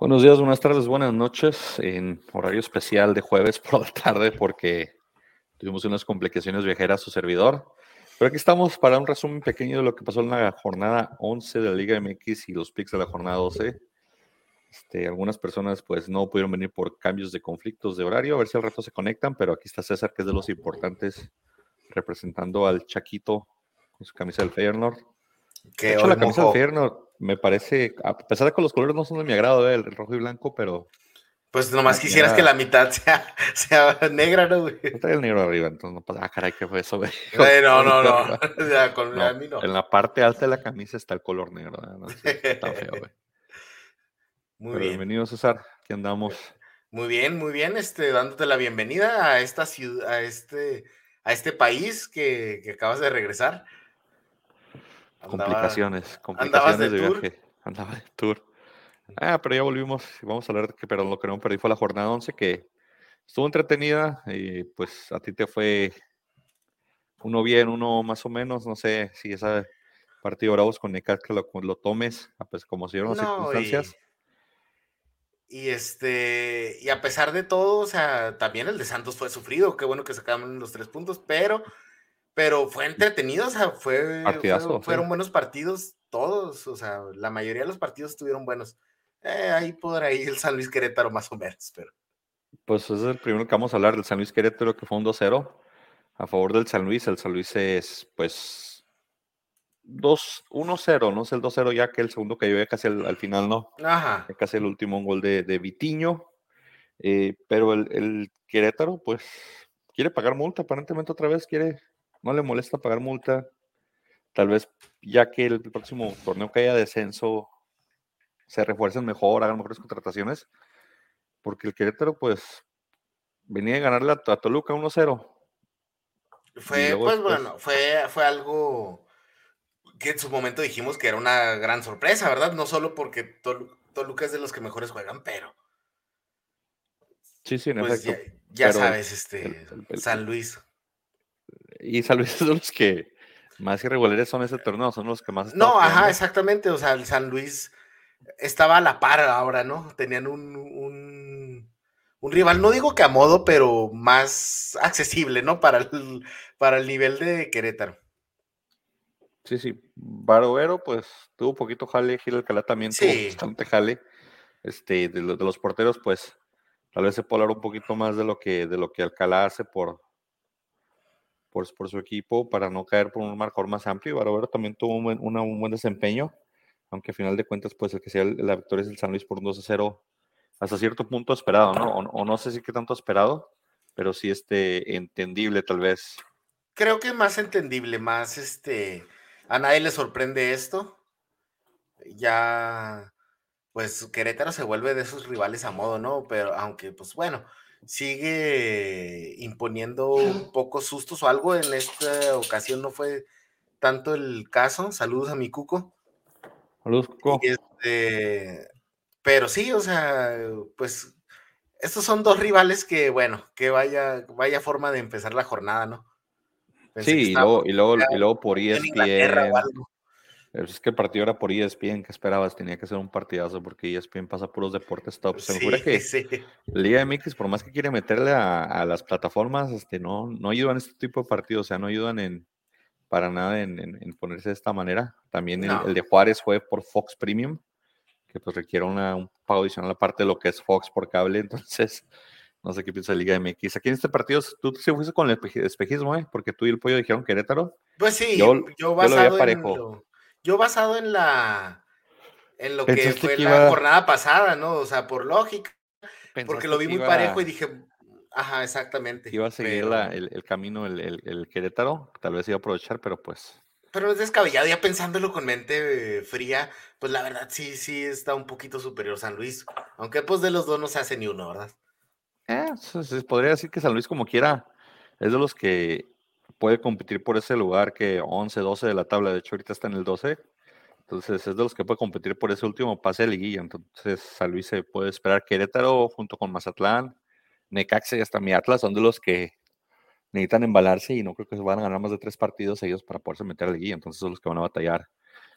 Buenos días, buenas tardes, buenas noches. En horario especial de jueves por la tarde porque tuvimos unas complicaciones viajeras a su servidor. Pero aquí estamos para un resumen pequeño de lo que pasó en la jornada 11 de la Liga MX y los picks de la jornada 12. Este, algunas personas pues no pudieron venir por cambios de conflictos de horario, a ver si al rato se conectan, pero aquí está César, que es de los importantes, representando al Chaquito con su camisa del Feyenoord. De hecho, la camisa Feyenoord me parece, a pesar de que los colores no son de mi agrado, ¿eh? el rojo y blanco, pero... Pues nomás quisieras que la mitad sea, sea negra, ¿no, güey? Trae el negro arriba, entonces no pasa. Ah, caray, ¿qué fue eso, güey? no, no, no. Ya, con, No, a mí no. En la parte alta de la camisa está el color negro. ¿eh? No, sí, está feo, güey. Muy Pero bien. bienvenido, César. Aquí andamos. Muy bien, muy bien, este, dándote la bienvenida a esta ciudad, a este, a este país que, que acabas de regresar. Andaba- Complicaciones, de complicaciones de, tour. viaje. Andaba de tour. Ah, pero ya volvimos. Vamos a hablar de que, pero lo que no perdí fue la jornada 11, que estuvo entretenida y pues a ti te fue uno bien, uno más o menos. No sé si ese partido Bravos con Necaxa lo, lo tomes, ah, pues como se dieron las No, circunstancias. Y, y este, y a pesar de todo, o sea, también el de Santos fue sufrido, qué bueno que sacaron los tres puntos, pero, pero fue entretenido, o sea, fue, sí. fueron buenos partidos todos, o sea, la mayoría de los partidos estuvieron buenos. Eh, ahí por ahí el San Luis Querétaro más o menos, pero Pues ese es el primero que vamos a hablar del San Luis Querétaro, que fue un 2-0 a favor del San Luis. El San Luis es, pues, 2 1-0, no es el 2-0 ya que el segundo cayó ya casi al, al final, ¿no? ajá, Ya casi el último un gol de, de Vitiño. Eh, pero el, el Querétaro, pues, quiere pagar multa, aparentemente otra vez quiere, no le molesta pagar multa. Tal vez ya que el próximo torneo que haya descenso, se refuercen mejor, hagan mejores contrataciones. Porque el Querétaro, pues, venía a ganarle a, Toluca 1-0. fue, pues después- bueno, fue, fue algo que en su momento dijimos que era una gran sorpresa, ¿verdad? No solo porque Tolu- Toluca es de los que mejores juegan, pero Sí, sí, en pues ya, efecto. ya sabes, este, el- el- el- San Luis. Y San Luis es de los que más irregulares son ese torneo, son los que más están No, ajá, exactamente. O sea, el San Luis estaba a la par ahora, ¿no? Tenían un, un, un rival, no digo que a modo, pero más accesible, ¿no? Para el, para el nivel de Querétaro. Sí, sí. Barovero, pues tuvo poquito jale, Gil Alcalá también tuvo Sí. bastante jale. Este, de, de los porteros, pues tal vez se puede hablar un poquito más de lo que, de lo que Alcalá hace por, por, su equipo para no caer por un marcador más amplio. Y Barovero también tuvo un buen, un buen desempeño, aunque a final de cuentas, pues el que sea la victoria es el San Luis por un 2 a 0, hasta cierto punto esperado, ¿no? O, o no sé si qué tanto esperado, pero sí este, entendible tal vez. Creo que más entendible, más este. A nadie le sorprende esto. Ya, pues Querétaro se vuelve de esos rivales a modo, ¿no? Pero aunque, pues bueno, sigue imponiendo pocos sustos o algo. En esta ocasión no fue tanto el caso. Saludos a mi Cuco. Saludos, Cuco. Este, pero sí, o sea, pues estos son dos rivales que, bueno, que vaya, vaya forma de empezar la jornada, ¿no? Pensé Sí, y luego, y luego, y luego por ESPN. Es que el partido era por ESPN, ¿qué esperabas? Tenía que ser un partidazo porque ESPN pasa puros deportes top. Se me figura Sí, que sí. Liga MX, por más que quiere meterle a, a las plataformas, este, no, no ayudan este tipo de partidos, o sea, no ayudan en para nada en, en- en ponerse de esta manera. También el, No. el de Juárez fue por Fox Premium, que pues requiere una- un pago adicional aparte de lo que es Fox por cable, entonces no sé qué piensa Liga MX. Aquí en este partido, tú sí fuiste con el espeji- espejismo, ¿eh? Porque tú y el pollo dijeron Querétaro. Pues sí, Yo- yo, yo lo veía parejo. lo, yo basado en la en lo que fue que la jornada pasada, ¿no? O sea, por lógica, porque lo vi muy iba- parejo y dije, ajá, exactamente. iba a seguir pero, la- el, el camino el, el- el Querétaro, tal vez iba a aprovechar, pero pues pero es descabellado, ya pensándolo con mente eh, fría, pues la verdad sí, sí está un poquito superior San Luis. Aunque pues de los dos no se hace ni uno, ¿verdad? eh, se, se podría decir que San Luis como quiera es de los que puede competir por ese lugar que 11, 12 de la tabla, de hecho ahorita está en el 12, entonces es de los que puede competir por ese último pase de liguilla, entonces San Luis se puede esperar Querétaro junto con Mazatlán, Necaxa y hasta mi Atlas son de los que necesitan embalarse y no creo que se van a ganar más de tres partidos ellos para poderse meter a la liguilla, entonces son los que van a batallar.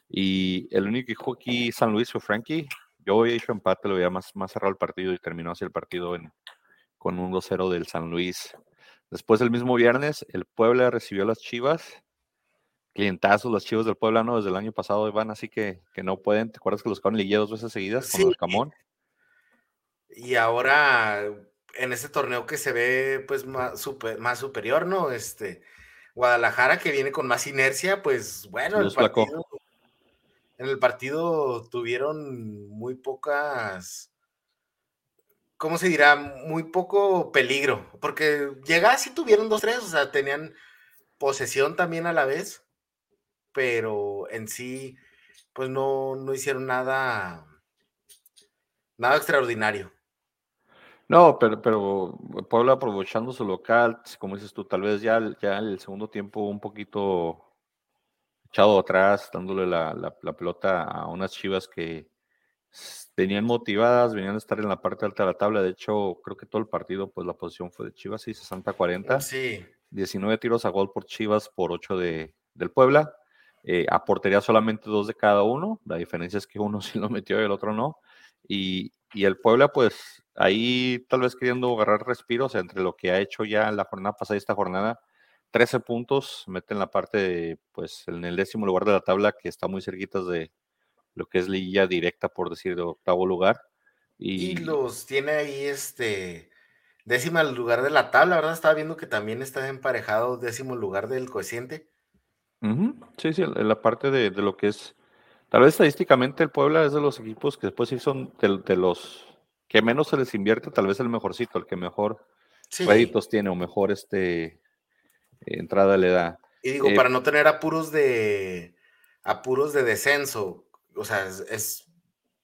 Y el único que aquí San Luis fue Frankie, yo he hecho empate, lo veía más, más cerrado el partido y terminó así el partido con un 2-0 del San Luis. Después el mismo viernes, el Puebla recibió a las Chivas. Clientazos los Chivas del Puebla, ¿no? Desde el año pasado van así que, que no pueden. ¿Te acuerdas que los quedaron liguilla dos veces seguidas con el Camón? Y ahora, en este torneo que se ve pues más, super, más superior, ¿no? Este, Guadalajara que viene con más inercia, pues bueno, el partido, en el partido tuvieron muy pocas, ¿cómo se dirá? Muy poco peligro, porque llegadas sí tuvieron dos, tres, o sea, tenían posesión también a la vez, pero en sí, pues no, no hicieron nada, nada extraordinario. No, pero, pero Puebla aprovechando su local, como dices tú, tal vez ya, ya el segundo tiempo un poquito echado atrás, dándole la, la, pelota a unas chivas que venían motivadas, venían a estar en la parte alta de la tabla. De hecho, creo que todo el partido, pues la posición fue de Chivas, sí, 60-40. Sí. 19 tiros a gol por Chivas por 8 de, del Puebla. Eh, aportaría solamente dos de cada uno. La diferencia es que uno sí lo metió y el otro no. Y, y el Puebla, pues ahí tal vez queriendo agarrar respiros entre lo que ha hecho ya la jornada pasada y esta jornada. 13 puntos, mete en la parte, pues en el décimo lugar de la tabla, que está muy cerquita de lo que es liguilla directa, por decir, de octavo lugar. Y, los tiene ahí, este, décimo lugar de la tabla, ¿verdad? Estaba viendo que también está emparejado décimo lugar del coeficiente. Sí, sí, en la parte de, lo que es, tal vez estadísticamente el Puebla es de los equipos que después sí son de los que menos se les invierte, tal vez el mejorcito, el que mejor créditos tiene o mejor este entrada le da. Y digo, eh, para no tener apuros de apuros de descenso, o sea, es,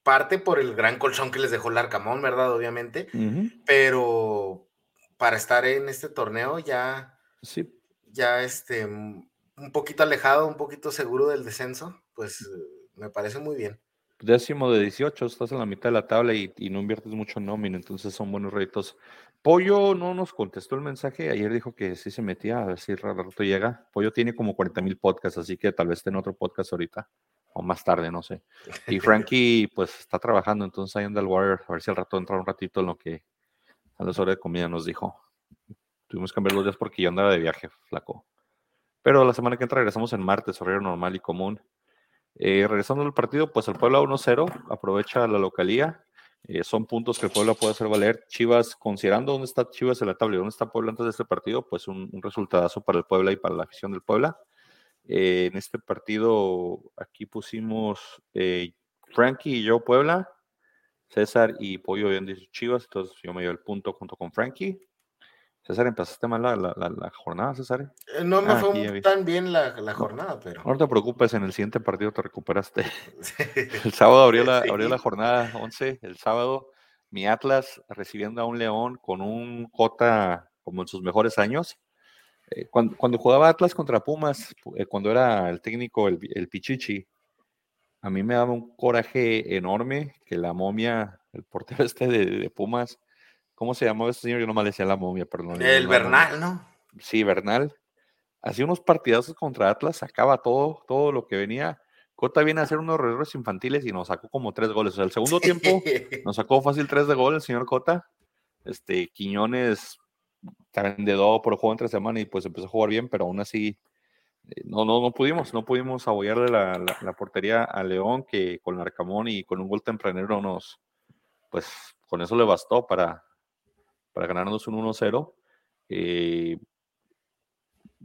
parte por el gran colchón que les dejó el Arcamón, ¿verdad? Obviamente, pero para estar en este torneo ya, sí. ya este, un poquito alejado, un poquito seguro del descenso, pues me parece muy bien décimo de 18, estás en la mitad de la tabla y, no inviertes mucho en nómina, entonces son buenos réditos. Pollo no nos contestó el mensaje, ayer dijo que sí se metía, a ver si rato llega. Pollo tiene como 40 mil podcasts, así que tal vez esté en otro podcast ahorita, o más tarde, no sé. Y Frankie, pues está trabajando, entonces ahí anda el Warrior, a ver si al rato entra un ratito en lo que a las horas de comida nos dijo. Tuvimos que cambiar los días porque yo andaba de viaje, flaco. Pero la semana que entra regresamos en martes, horario normal y común. Eh, regresando al partido, pues el Puebla 1-0 aprovecha la localía. Eh, son puntos que el Puebla puede hacer valer. Chivas, considerando dónde está Chivas en la tabla y dónde está Puebla antes de este partido, pues un, un resultadazo para el Puebla y para la afición del Puebla. Eh, en este partido, aquí pusimos Frankie y yo Puebla, César y Pollo habían dicho Chivas, entonces yo me dio el punto junto con Frankie. César, empezaste mal la, la, jornada, César. Eh, no me ah, fue tan bien la, jornada, pero. No te preocupes, en el siguiente partido te recuperaste. El sábado abrió la, abrió la jornada 11, el sábado, mi Atlas recibiendo a un León con un J como en sus mejores años. Eh, cuando, jugaba Atlas contra Pumas, eh, cuando era el técnico, el, el Pichichi, a mí me daba un coraje enorme que la momia, el portero este de Pumas, ¿Cómo se llamaba ese señor? Yo nomás le decía la momia, perdón. El Bernal, ¿no? Sí, Bernal. Hacía unos partidazos contra Atlas, sacaba todo, todo lo que venía. Cota viene a hacer unos errores infantiles y nos sacó como tres goles. O sea, el segundo tiempo nos sacó fácil tres de gol el señor Cota. Este, Quiñones también de dos por juego entre semana y pues empezó a jugar bien, pero aún así eh, no, no, no pudimos, no pudimos abollarle la, la, portería a León, que con Arcamón y con un gol tempranero nos, pues con eso le bastó para, para ganarnos un 1-0. Eh,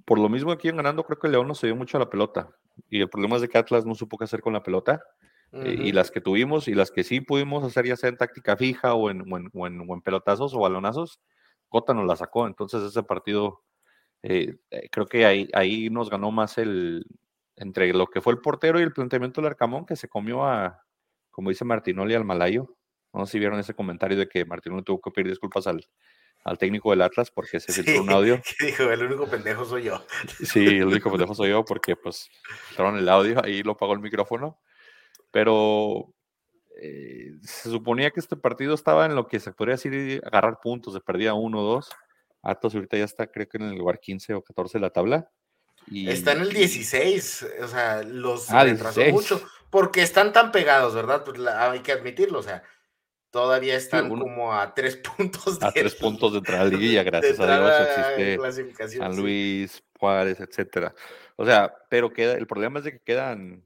por lo mismo aquí en ganando, creo que León no se dio mucho a la pelota. Y el problema es de que Atlas no supo qué hacer con la pelota. Eh, y las que tuvimos y las que sí pudimos hacer, ya sea en táctica fija o en, o en, pelotazos o balonazos, Cota nos la sacó. Entonces, ese partido, eh, creo que ahí, ahí nos ganó más el entre lo que fue el portero y el planteamiento del Arcamón, que se comió a, como dice Martinoli, al Malayo. No sé si vieron ese comentario de que Martín tuvo que pedir disculpas al, al técnico del Atlas porque se filtró un audio. dijo, el único pendejo soy yo. Sí, el único pendejo soy yo porque pues filtraron el audio, ahí lo pagó el micrófono. Pero eh, se suponía que este partido estaba en lo que se podría decir agarrar puntos, se perdía uno o dos. Atlas ahorita ya está creo que en el lugar 15 o 14 de la tabla. Y, está en el 16, o sea, los ah, retrasó mucho porque están tan pegados, ¿verdad? Pues hay que admitirlo, o sea, todavía están como a tres puntos de, a tres puntos de entrar a la liguilla, gracias a Dios existe San Luis, Juárez, etcétera. O sea, pero queda, el problema es de que quedan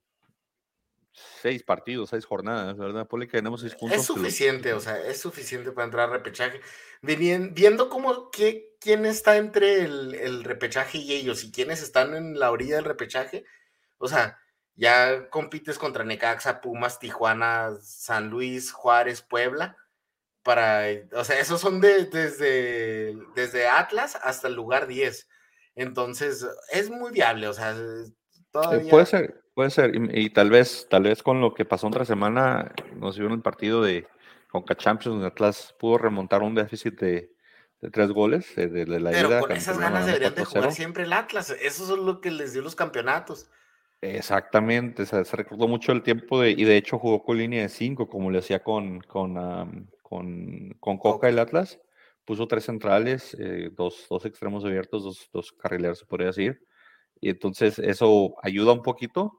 seis partidos, seis jornadas, ¿verdad? Poli que tenemos seis puntos. Es suficiente, o sea, es suficiente para entrar a repechaje. Viendo cómo, que, quién está entre el, repechaje y ellos y quiénes están en la orilla del repechaje, o sea, ya compites contra Necaxa, Pumas, Tijuana, San Luis, Juárez, Puebla, para, o sea, esos son de, desde, desde Atlas hasta el lugar 10. Entonces, es muy viable, o sea, eh, todavía... Puede ser, Puede ser, y, tal vez, tal vez con lo que pasó otra semana, nos vio en el partido de Conca Champions, donde Atlas pudo remontar un déficit de, tres goles eh, de, la Pero con esas ganas deberían de jugar siempre el Atlas, eso es lo que les dio los campeonatos. Exactamente, se, recordó mucho el tiempo de, y de hecho jugó con línea de cinco, como le hacía con, con, con, con, Coca. el Atlas, puso tres centrales, eh, dos, dos extremos abiertos, dos, dos carrileros se podría decir, y entonces eso ayuda un poquito,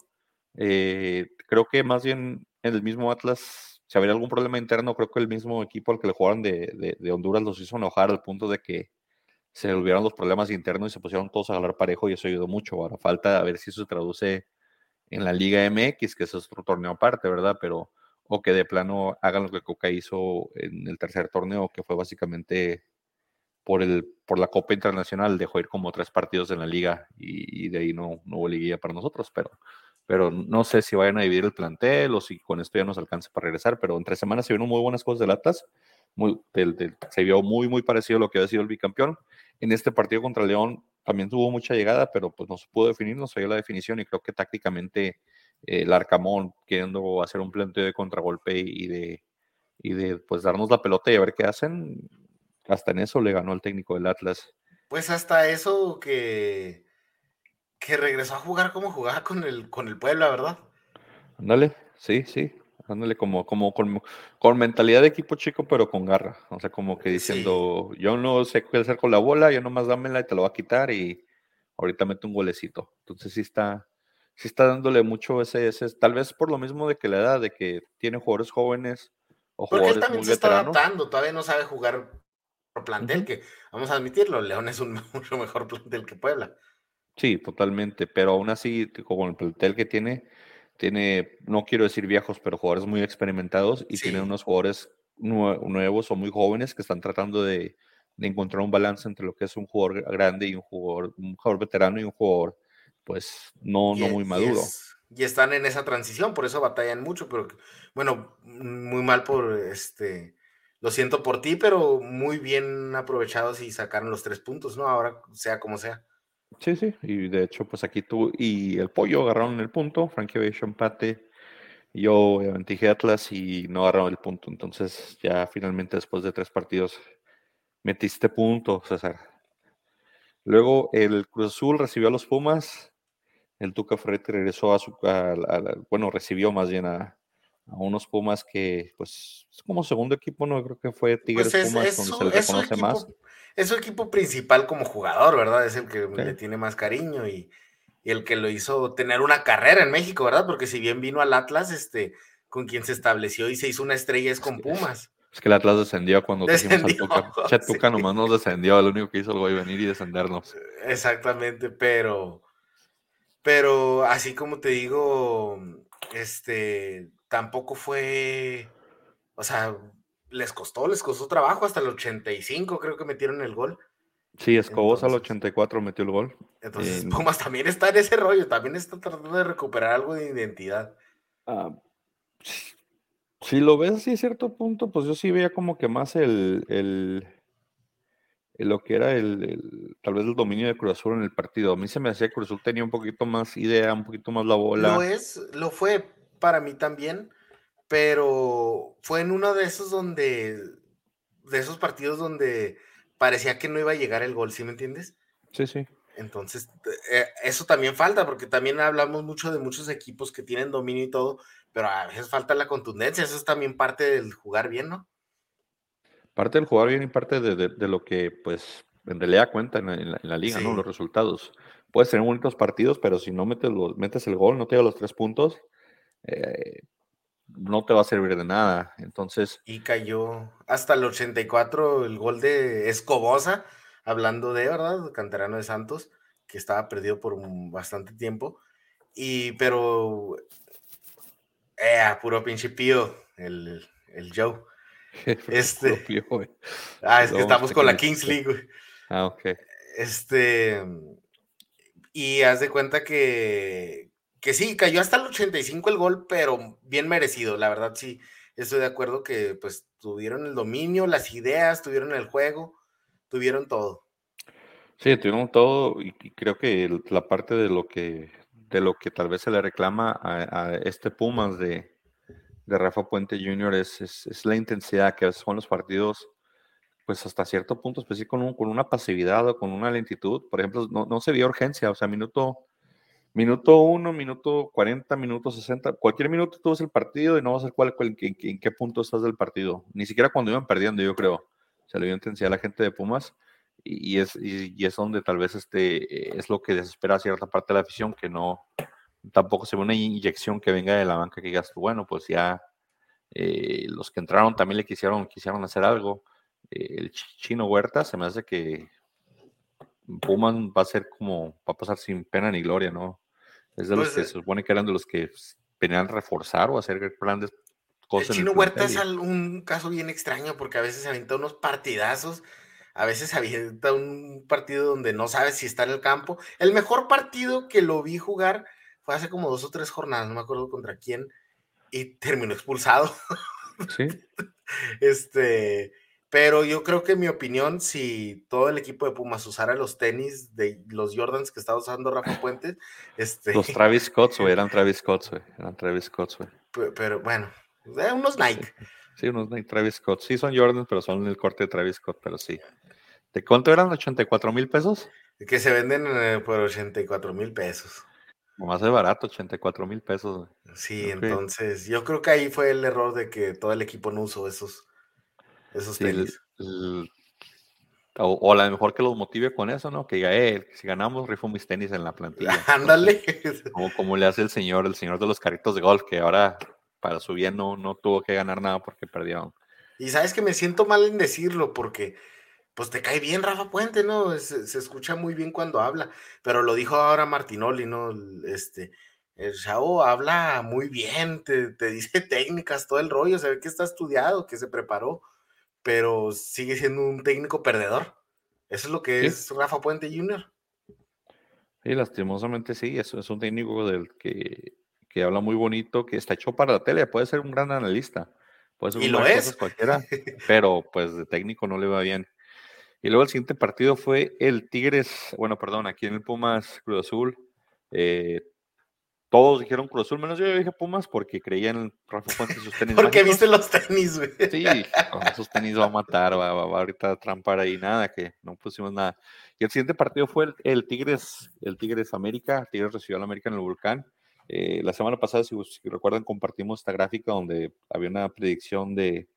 eh, creo que más bien en el mismo Atlas, si habría algún problema interno, creo que el mismo equipo al que le jugaron de, Honduras los hizo enojar al punto de que se olvidaron los problemas internos y se pusieron todos a ganar parejo y eso ayudó mucho. Ahora falta a ver si eso se traduce en la Liga MX, que es otro torneo aparte, ¿verdad? Pero, o que de plano hagan lo que Coca hizo en el tercer torneo, que fue básicamente por, el, por la Copa Internacional, dejó ir como tres partidos en la liga y, de ahí no, no hubo liguilla para nosotros, pero pero no sé si vayan a dividir el plantel o si con esto ya nos alcanza para regresar, pero entre semanas se vieron muy buenas cosas de Atlas, muy, se vio muy, muy parecido a lo que había sido el bicampeón. En este partido contra León también tuvo mucha llegada, pero pues no se pudo definir, no se dio la definición y creo que tácticamente eh, el Arcamón queriendo hacer un planteo de contragolpe y de, y de pues darnos la pelota y a ver qué hacen, hasta en eso le ganó el técnico del Atlas. Pues hasta eso que que regresó a jugar como jugaba con el, con el Puebla, ¿verdad? Ándale, sí, sí. Ándale, como, como con, con, mentalidad de equipo chico, pero con garra. O sea, como que diciendo, yo no sé qué hacer con la bola, yo nomás dámela y te lo va a quitar y ahorita meto un golecito. Entonces sí está, sí está dándole mucho ese, ese, tal vez por lo mismo de que la edad, de que tiene jugadores jóvenes o Porque jugadores él también se está adaptando, todavía no sabe jugar por plantel, que vamos a admitirlo, León es un mucho mejor plantel que Puebla. Sí, totalmente, pero aún así, con el plantel que tiene, tiene, no quiero decir viejos, pero jugadores muy experimentados y tiene unos jugadores nuevos o muy jóvenes que están tratando de, encontrar un balance entre lo que es un jugador grande y un jugador, un jugador veterano y un jugador, pues, no, no muy maduro. Y, están en esa transición, por eso batallan mucho, pero bueno, muy mal por este, lo siento por ti, pero muy bien aprovechados y sacaron los tres puntos, ¿no? Ahora, sea como sea. Sí, sí, y de hecho, pues aquí tú y el pollo agarraron el punto, Frankie hecho empate, yo obviamente dije Atlas y no agarraron el punto, entonces ya finalmente después de tres partidos metiste punto, César. Luego el Cruz Azul recibió a los Pumas, el Tuca Ferretti regresó a su, bueno, recibió más bien a, unos Pumas que, pues, es como segundo equipo, ¿no? Creo que fue Tigres pues Pumas, donde se le reconoce más es su equipo principal como jugador, ¿verdad? Es el que le tiene más cariño y, el que lo hizo tener una carrera en México, ¿verdad? Porque si bien vino al Atlas, este, con quien se estableció y se hizo una estrella es con Pumas. Es que el Atlas descendió cuando descendió, al Tuca. Tuca nomás nos descendió, lo único que hizo el güey venir y descendernos. Exactamente, pero, pero así como te digo, este, tampoco fue, o sea, les costó, les costó trabajo hasta el 85, creo que metieron el gol. Sí, Escobos al 84 metió el gol. Entonces, Pumas también está en ese rollo, también está tratando de recuperar algo de identidad. Ah, si lo ves así a cierto punto, pues yo sí veía como que más el, el, lo que era el, tal vez el dominio de Cruz Azul en el partido. A mí se me hacía que Cruz Azul tenía un poquito más idea, un poquito más la bola. Lo es, lo fue para mí también pero fue en uno de esos donde, de esos partidos donde parecía que no iba a llegar el gol, ¿sí me entiendes? Sí, sí. Entonces, eh, eso también falta, porque también hablamos mucho de muchos equipos que tienen dominio y todo, pero a veces falta la contundencia, eso es también parte del jugar bien, ¿no? Parte del jugar bien y parte de, lo que, pues, en realidad cuenta en la, liga, ¿no? Los resultados. Puedes tener bonitos partidos, pero si no metes, los, metes el gol, no te da los tres puntos, eh, no te va a servir de nada. Entonces. Y cayó hasta el 84 el gol de Escobosa, hablando de, ¿verdad? Canterano de Santos, que estaba perdido por bastante tiempo. Y, pero. Eh, puro pinche pío, el, el Joe. Este. ah, es que estamos con la Kings League, Ah, ok. Este. Y haz de cuenta que, que sí, cayó hasta el 85 el gol, pero bien merecido, la verdad sí, estoy de acuerdo que pues tuvieron el dominio, las ideas, tuvieron el juego, tuvieron todo. Sí, tuvieron todo y, creo que la parte de lo que de lo que tal vez se le reclama a, este Pumas de, de, Rafa Puente Jr. Es, es, la intensidad que a veces son los partidos, pues hasta cierto punto, específico con, con una pasividad o con una lentitud. Por ejemplo, no, no se vio urgencia, o sea, minuto Minuto 1, minuto 40, minuto 60, cualquier minuto tú ves el partido y no vas a ver cuál, en, qué punto estás del partido. Ni siquiera cuando iban perdiendo, yo creo. Se le dio intensidad a la gente de Pumas y, es, y, es donde tal vez este, es lo que desespera a cierta parte de la afición, que no, tampoco se ve una inyección que venga de la banca que digas bueno, pues ya eh, los que entraron también le quisieron, quisieron hacer algo. Eh, el chino Huerta se me hace que Pumas va a ser como, va a pasar sin pena ni gloria, ¿no? Es de los pues, que eh se supone que eran de los que venían reforzar o hacer grandes cosas. El Chino Huerta es un caso bien extraño porque a veces avienta unos partidazos, a veces avienta un partido donde no sabes si está en el campo. El mejor partido que lo vi jugar fue hace como dos o tres jornadas, no me acuerdo contra quién, y terminó expulsado. Sí. este, pero yo creo que en mi opinión, si todo el equipo de Pumas usara los tenis de los Jordans que estaba usando Rafa Puentes, este... Los Travis Scott, güey, eran Travis Scott, güey, eran Travis Scott, güey. Pero, bueno, eh, unos Nike. Sí, unos Nike Travis Scott. Sí, son Jordans, pero son el corte de Travis Scott, pero sí. ¿De cuánto eran? ¿84 mil pesos? Que se venden eh, por 84 mil pesos. Más de barato, 84 mil pesos. Güey. Sí, entonces yo creo que ahí fue el error de que todo el equipo no usó esos esos tenis. o, a lo mejor que los motive con eso, ¿no? Que diga, eh, si ganamos, rifo mis tenis en la plantilla. Ándale. Como, como le hace el señor, el señor de los carritos de golf, que ahora para su bien no, no tuvo que ganar nada porque perdieron. Y sabes que me siento mal en decirlo porque pues te cae bien Rafa Puente, ¿no? Se, se, escucha muy bien cuando habla, pero lo dijo ahora Martinoli, ¿no? Este, el chavo habla muy bien, te, te, dice técnicas, todo el rollo, se ve que está estudiado, que se preparó, pero sigue siendo un técnico perdedor. Eso es lo que es Rafa Puente Jr. Sí, lastimosamente sí, es un técnico del que, que, habla muy bonito, que está hecho para la tele, puede ser un gran analista, puede ser y lo es. cualquiera, pero pues de técnico no le va bien. Y luego el siguiente partido fue el Tigres, bueno, perdón, aquí en el Pumas Cruz Azul, eh, todos dijeron Cruz Azul, menos yo dije Pumas porque creían en Rafa Fuentes y sus tenis. porque viste los tenis, güey. Sí, con esos tenis va a matar, va, va, ahorita a trampar ahí, nada, que no pusimos nada. Y el siguiente partido fue el, Tigres, el Tigres América, Tigres recibió al América en el Volcán. Eh, la semana pasada, si, recuerdan, compartimos esta gráfica donde había una predicción de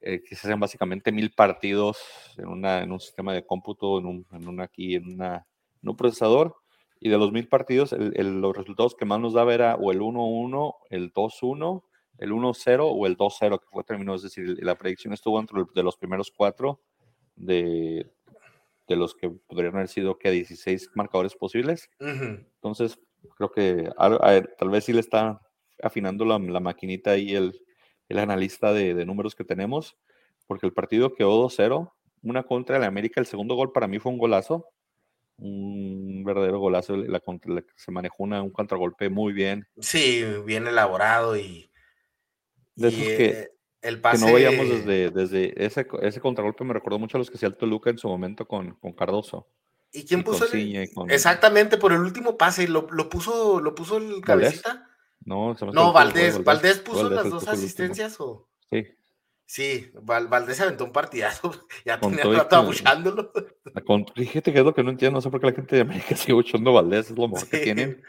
eh, que se hacen básicamente mil partidos en, una, en un sistema de cómputo, en un, en una aquí, en, una, en un procesador y de los mil partidos, los resultados que más nos daba era o el 1-1, el 2-1, el 1-0 o el 2-0 que fue terminó. Es decir, la predicción estuvo entre de los primeros cuatro de, de los que podrían haber sido que 16 marcadores posibles. Entonces, creo que tal vez sí le está afinando la, la maquinita ahí el, el analista de, de, números que tenemos, porque el partido quedó 2-0, una contra el América, el segundo gol para mí fue un golazo, un verdadero golazo, la, se manejó un contragolpe muy bien. Sí, bien elaborado y, de esos que, eh, el pase... que no veíamos desde, desde ese, ese contragolpe me recordó mucho a los que hacía el Toluca en su momento con, con Cardoso. ¿Y quién puso el... Exactamente, por el último pase, ¿lo, lo puso, lo puso el cabecita? No, no Valdés, Valdés, puso las dos asistencias o... Sí, Sí, Valdés aventó un partidazo, ya tenía rato abuchándolo. Fíjate que es lo que no entiendo, no sé por qué la gente de América sigue abuchando a Valdés, es lo mejor que tienen.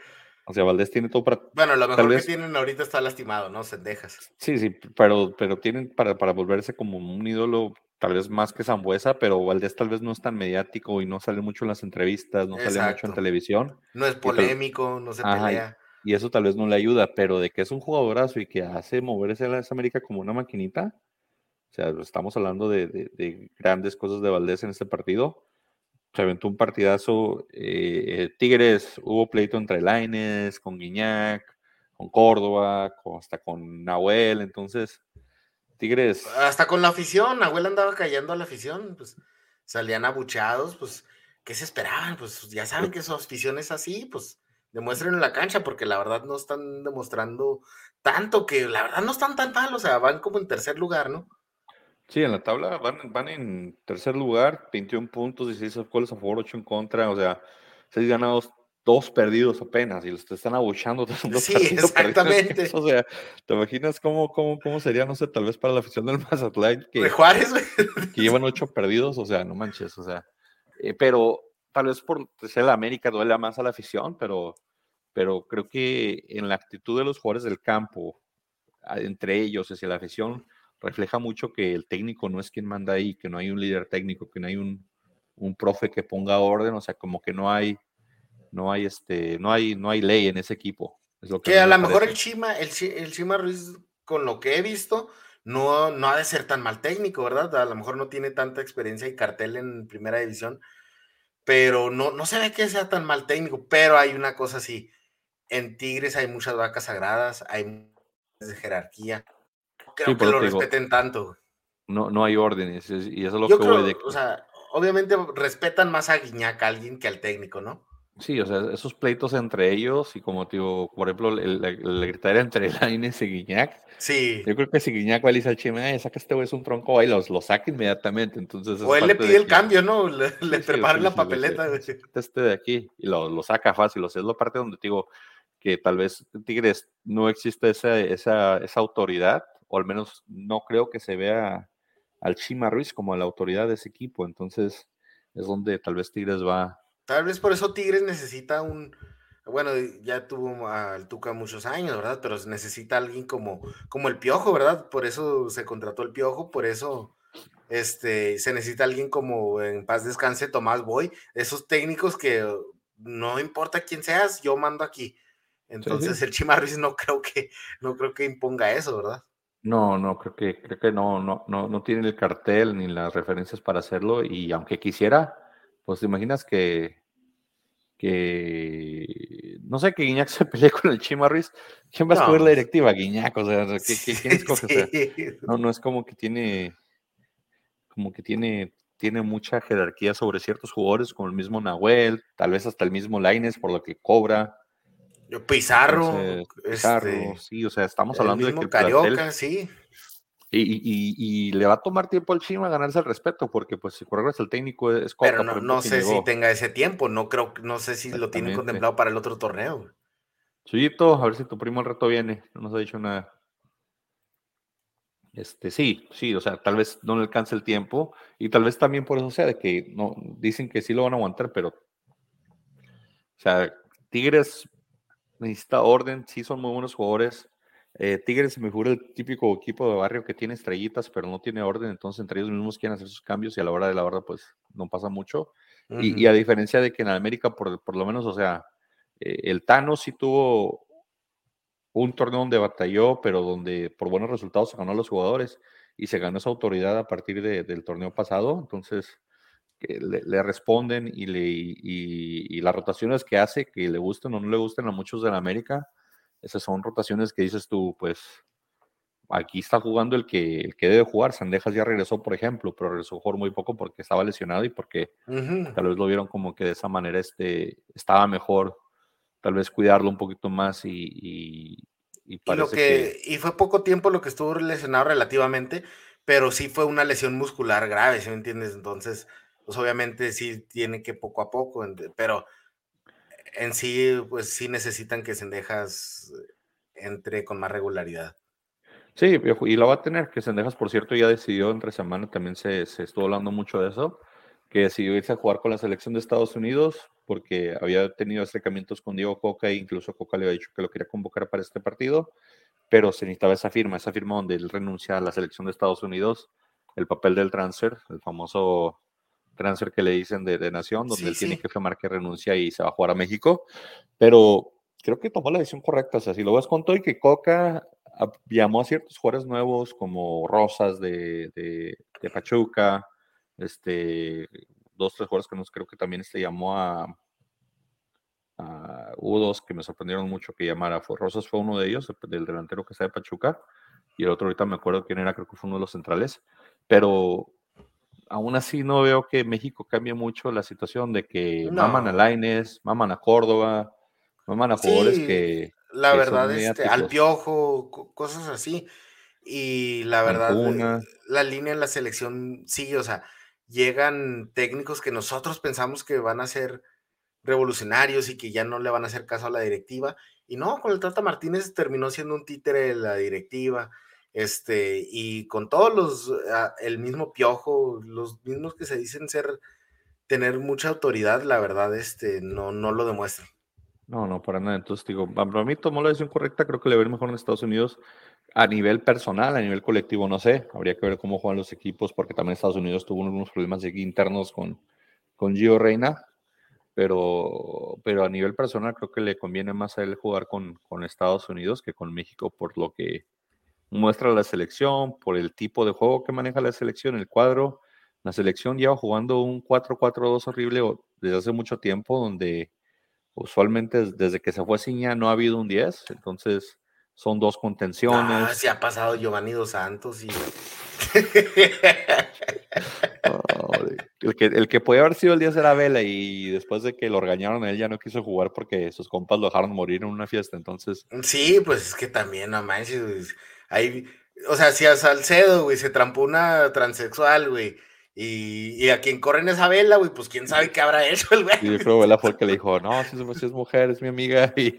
O sea, Valdés tiene todo para. Bueno, lo mejor que tienen ahorita está lastimado, ¿no? Sendejas. Sí, sí, pero, pero tienen para, para volverse como un ídolo, tal vez más que Zambuesa, pero Valdés tal vez no es tan mediático y no sale mucho en las entrevistas, no sale mucho en televisión. No es polémico, no se pelea. Y eso tal vez no le ayuda, pero de que es un jugadorazo y que hace moverse a América como una maquinita, sea, estamos hablando de, grandes cosas de Valdés en este partido. Se aventó un partidazo. Eh, Tigres, hubo pleito entre Laines, con Guiñac, con Córdoba, hasta con Nahuel. Entonces, Tigres. Hasta con la afición, Nahuel andaba callando a la afición, pues salían abuchados, pues, ¿qué se esperaban? Pues ya saben que su afición es así, pues demuestren en la cancha, porque la verdad no están demostrando tanto que la verdad no están tan mal, o sea, van como en tercer lugar, ¿no? Sí, en la tabla van, van en tercer lugar, 21 puntos, 16 goles a favor, 8 en contra, o sea, 6 ganados, 2 perdidos apenas, y los te están abuchando. Sí, exactamente. o sea, ¿te imaginas cómo, cómo, cómo sería, no sé, tal vez para la afición del Mazatlán? Que, de Juárez, Que llevan 8 perdidos, o sea, no manches, o sea, eh, pero tal vez por ser la América duele más a la afición, pero, pero creo que en la actitud de los jugadores del campo, entre ellos, hacia la afición, refleja mucho que el técnico no es quien manda ahí, que no hay un líder técnico, que no hay un, un profe que ponga orden, o sea, como que no hay, no hay este, no hay, no hay ley en ese equipo. Es lo que, a lo mejor el Chima, el, el Chima Ruiz, con lo que he visto, no, no ha de ser tan mal técnico, ¿verdad? A lo mejor no tiene tanta experiencia y cartel en primera división, pero no, no se ve que sea tan mal técnico, pero hay una cosa así, en Tigres hay muchas vacas sagradas, hay de jerarquía, creo que lo respeten tanto. No, no hay órdenes, y eso es lo que voy de... O sea, obviamente respetan más a Guiñac a alguien que al técnico, ¿no? Sí, o sea, esos pleitos entre ellos, y como digo, por ejemplo, el, el, entre Laines y Guiñac. Sí. Yo creo que si Guiñac va a al Chime, saca este güey es un tronco, ahí los, lo saca inmediatamente. Entonces, o él le pide el cambio, ¿no? Le, prepara la papeleta. este de aquí, y lo, lo saca fácil. O sea, es la parte donde digo que tal vez Tigres no existe esa, esa, esa autoridad o al menos no creo que se vea al Chima Ruiz como la autoridad de ese equipo. Entonces es donde tal vez Tigres va. Tal vez por eso Tigres necesita un, bueno, ya tuvo al Tuca muchos años, ¿verdad? Pero necesita alguien como, como el Piojo, ¿verdad? Por eso se contrató el Piojo, por eso este, se necesita alguien como en paz descanse Tomás Boy, esos técnicos que no importa quién seas, yo mando aquí. Entonces el Chima Ruiz no creo que no creo que imponga eso, ¿verdad? No, no, creo que, creo que no, no, no, no tiene el cartel ni las referencias para hacerlo. Y aunque quisiera, pues te imaginas que, que no sé, que Guiñac se pelee con el Chimarris. ¿Quién va a escoger la directiva? Guiñac, o sea, ¿quién escoge? no, no es como que tiene, como que tiene, tiene mucha jerarquía sobre ciertos jugadores, como el mismo Nahuel, tal vez hasta el mismo Laines por lo que cobra. Pizarro, este, sí, o sea, estamos hablando de que Carioca, sí. Y, le va a tomar tiempo al Chima ganarse el respeto, porque pues si es el técnico es Pero no, sé si tenga ese tiempo, no creo, no sé si lo tienen contemplado para el otro torneo. Chuyito, a ver si tu primo al reto viene, no nos ha dicho nada. Este, sí, sí, o sea, tal vez no le alcance el tiempo, y tal vez también por eso sea de que no, dicen que sí lo van a aguantar, pero o sea, Tigres necesita orden, sí son muy buenos jugadores. Eh, Tigres se me figura el típico equipo de barrio que tiene estrellitas, pero no tiene orden, entonces entre ellos mismos quieren hacer sus cambios y a la hora de la verdad, pues no pasa mucho. y, a diferencia de que en América, por, por lo menos, o sea, eh, el Tano sí tuvo un torneo donde batalló, pero donde por buenos resultados se ganó a los jugadores y se ganó esa autoridad a partir del torneo pasado. Entonces, que le, responden y, le, y, las rotaciones que hace, que le gusten o no le gusten a muchos de la América, esas son rotaciones que dices tú, pues aquí está jugando el que, el que debe jugar. Sandejas ya regresó, por ejemplo, pero regresó jugar muy poco porque estaba lesionado y porque tal vez lo vieron como que de esa manera este, estaba mejor, tal vez cuidarlo un poquito más y, y, parece que, y fue poco tiempo lo que estuvo lesionado relativamente, pero sí fue una lesión muscular grave, ¿sí me entiendes? Entonces pues obviamente sí tiene que poco a poco, pero en sí, pues sí necesitan que Sendejas entre con más regularidad. Sí, y lo va a tener, que Sendejas, por cierto, ya decidió entre semana, también se, se estuvo hablando mucho de eso, que decidió irse a jugar con la selección de Estados Unidos porque había tenido acercamientos con Diego Coca e incluso Coca le había dicho que lo quería convocar para este partido, pero se necesitaba esa firma, esa firma donde él renuncia a la selección de Estados Unidos, el papel del transfer, el famoso transfer que le dicen de, Nación, donde él tiene que firmar que renuncia y se va a jugar a México, pero creo que tomó la decisión correcta. O sea, si lo ves con todo y que Coca llamó a ciertos jugadores nuevos como Rosas de, de, Pachuca, este, dos, tres jugadores que nos creo que también este llamó a, a U2 que me sorprendieron mucho que llamara. Fue, Rosas fue uno de ellos, del delantero que está de Pachuca, y el otro ahorita me acuerdo quién era, creo que fue uno de los centrales, pero aún así no veo que México cambie mucho la situación de que maman a Laines, maman a Córdoba, maman a jugadores que... La verdad, este, al piojo, cosas así. Y la verdad, la línea en la selección sigue, o sea, llegan técnicos que nosotros pensamos que van a ser revolucionarios y que ya no le van a hacer caso a la directiva. Y no, con el Tata Martínez terminó siendo un títere de la directiva. Este, y con todos los, ah, el mismo piojo, los mismos que se dicen ser, tener mucha autoridad, la verdad, este, no, no lo demuestran. No, no, para nada. Entonces, digo, para mí tomó la decisión correcta, creo que le va a ir mejor en Estados Unidos a nivel personal, a nivel colectivo, no sé. Habría que ver cómo juegan los equipos, porque también Estados Unidos tuvo unos problemas internos con, con Gio Reina, pero, pero a nivel personal creo que le conviene más a él jugar con, con Estados Unidos que con México, por lo que muestra la selección, por el tipo de juego que maneja la selección, el cuadro. La selección lleva jugando un 4-4-2 horrible desde hace mucho tiempo, donde usualmente desde que se fue Ciña no ha habido un 10, entonces son dos contenciones. Ah, se ha pasado Giovanni Dos Santos y... el, que, el que podía haber sido el 10 era Vela y después de que lo regañaron a él ya no quiso jugar porque sus compas lo dejaron morir en una fiesta, entonces... Sí, pues es que también, no manches, Ahí, o sea, si a Salcedo, güey, se trampó una transexual, güey, y, a quien corre en esa vela, güey, pues quién sabe qué habrá hecho el güey. Y yo creo que Vela fue el que le dijo, no, si es, mujer, es mi amiga, y,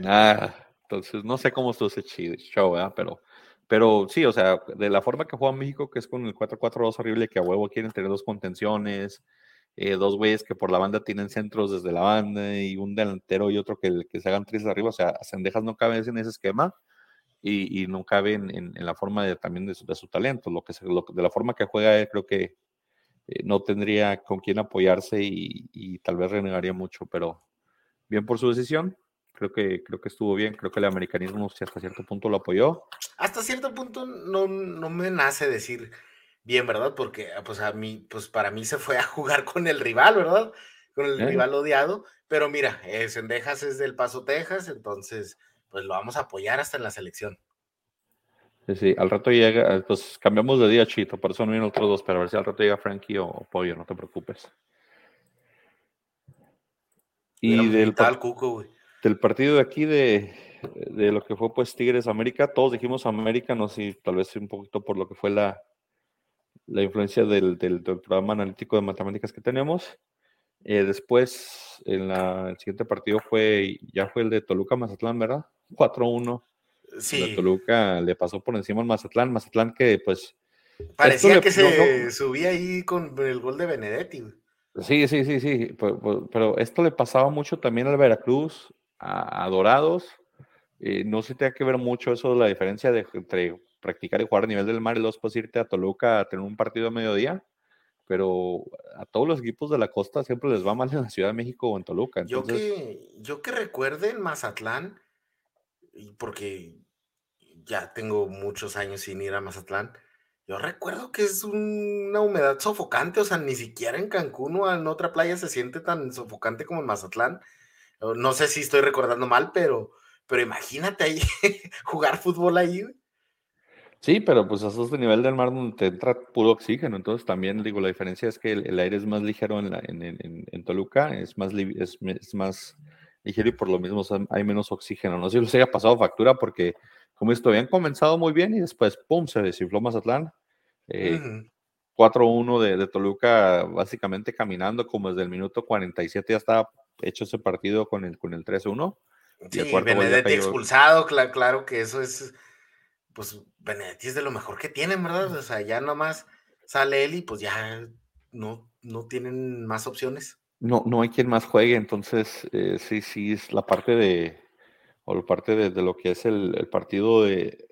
nada. Entonces, no sé cómo estuvo ese show, ¿verdad? Pero, pero sí, o sea, de la forma que juega México, que es con el 4-4-2 horrible, que a huevo quieren tener dos contenciones, eh, dos güeyes que por la banda tienen centros desde la banda y un delantero y otro que, que se hagan tres arriba, o sea, Cendejas no cabe en ese esquema y, no cabe en, la forma de, también de su, talento. Lo que de la forma que juega él, creo que eh, no tendría con quién apoyarse y, tal vez renegaría mucho, pero bien por su decisión. Creo que, creo que estuvo bien, creo que el americanismo hasta cierto punto lo apoyó. Hasta cierto punto no, no me nace decir bien, ¿verdad? Porque ah, pues a mí, pues para mí se fue a jugar con el rival, ¿verdad? Con el eh. rival odiado. Pero mira, eh, Sendejas es del Paso, Texas, entonces pues lo vamos a apoyar hasta en la selección. Sí, sí, al rato llega, pues cambiamos de día, Chito, por eso no vienen otros dos, pero a ver si al rato llega Frankie o Pollo, no te preocupes. Y del, del partido de aquí, de, de, lo que fue pues Tigres América, todos dijimos América, no sé, tal vez un poquito por lo que fue la, la influencia del, del, programa analítico de matemáticas que tenemos. Eh, después, en la, el siguiente partido fue, ya fue el de Toluca Mazatlán, ¿verdad? 4-1. Sí. Toluca le pasó por encima al Mazatlán. Mazatlán que pues. Parecía que se subía ahí con el gol de Benedetti. Sí, sí, sí, sí. Pero, esto le pasaba mucho también al Veracruz, a, Dorados. Eh, no se tenga que ver mucho eso de la diferencia de, entre practicar y jugar a nivel del mar y luego después irte a Toluca a tener un partido a mediodía. Pero a todos los equipos de la costa siempre les va mal en la Ciudad de México o en Toluca. Yo, que, yo que recuerde en Mazatlán, porque ya tengo muchos años sin ir a Mazatlán. Yo recuerdo que es una humedad sofocante, o sea, ni siquiera en Cancún o en otra playa se siente tan sofocante como en Mazatlán. No sé si estoy recordando mal, pero, pero imagínate ahí jugar fútbol ahí. Sí, pero pues eso es de nivel del mar donde te entra puro oxígeno. Entonces también digo, la diferencia es que el, aire es más ligero en, en, Toluca, es más, es, es más ligero y por lo mismo hay menos oxígeno. No sé si les haya pasado factura porque, como esto, habían comenzado muy bien y después, ¡pum!, se desinfló Mazatlán. 4-1 eh, de, Toluca, básicamente caminando como desde el minuto 47 ya estaba hecho ese partido con el, con el 3-1. Sí, Benedetti expulsado, claro que eso es, pues Benedetti es de lo mejor que tienen, ¿verdad? O sea, ya nomás sale él y pues ya no, no tienen más opciones no, no hay quien más juegue, entonces eh, sí, sí es la parte de, o la parte de, lo que es el, partido de,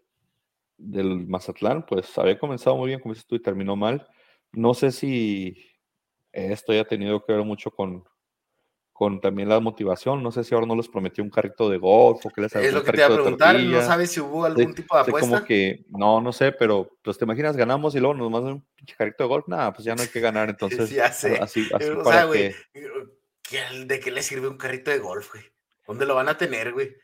del Mazatlán, pues había comenzado muy bien, como dices tú, y terminó mal. No sé si esto haya tenido que ver mucho con, con también la motivación. No sé si ahora no les prometió un carrito de golf o que les Es lo que te iba a preguntar, ¿no sabes si hubo algún tipo de apuesta? como que, no, no sé, pero pues te imaginas, ganamos y luego nos mandan un pinche carrito de golf, nada, pues ya no hay que ganar, entonces. ya sé. Así, así o para sea, güey, ¿de qué le sirve un carrito de golf, güey? ¿Dónde lo van a tener, güey?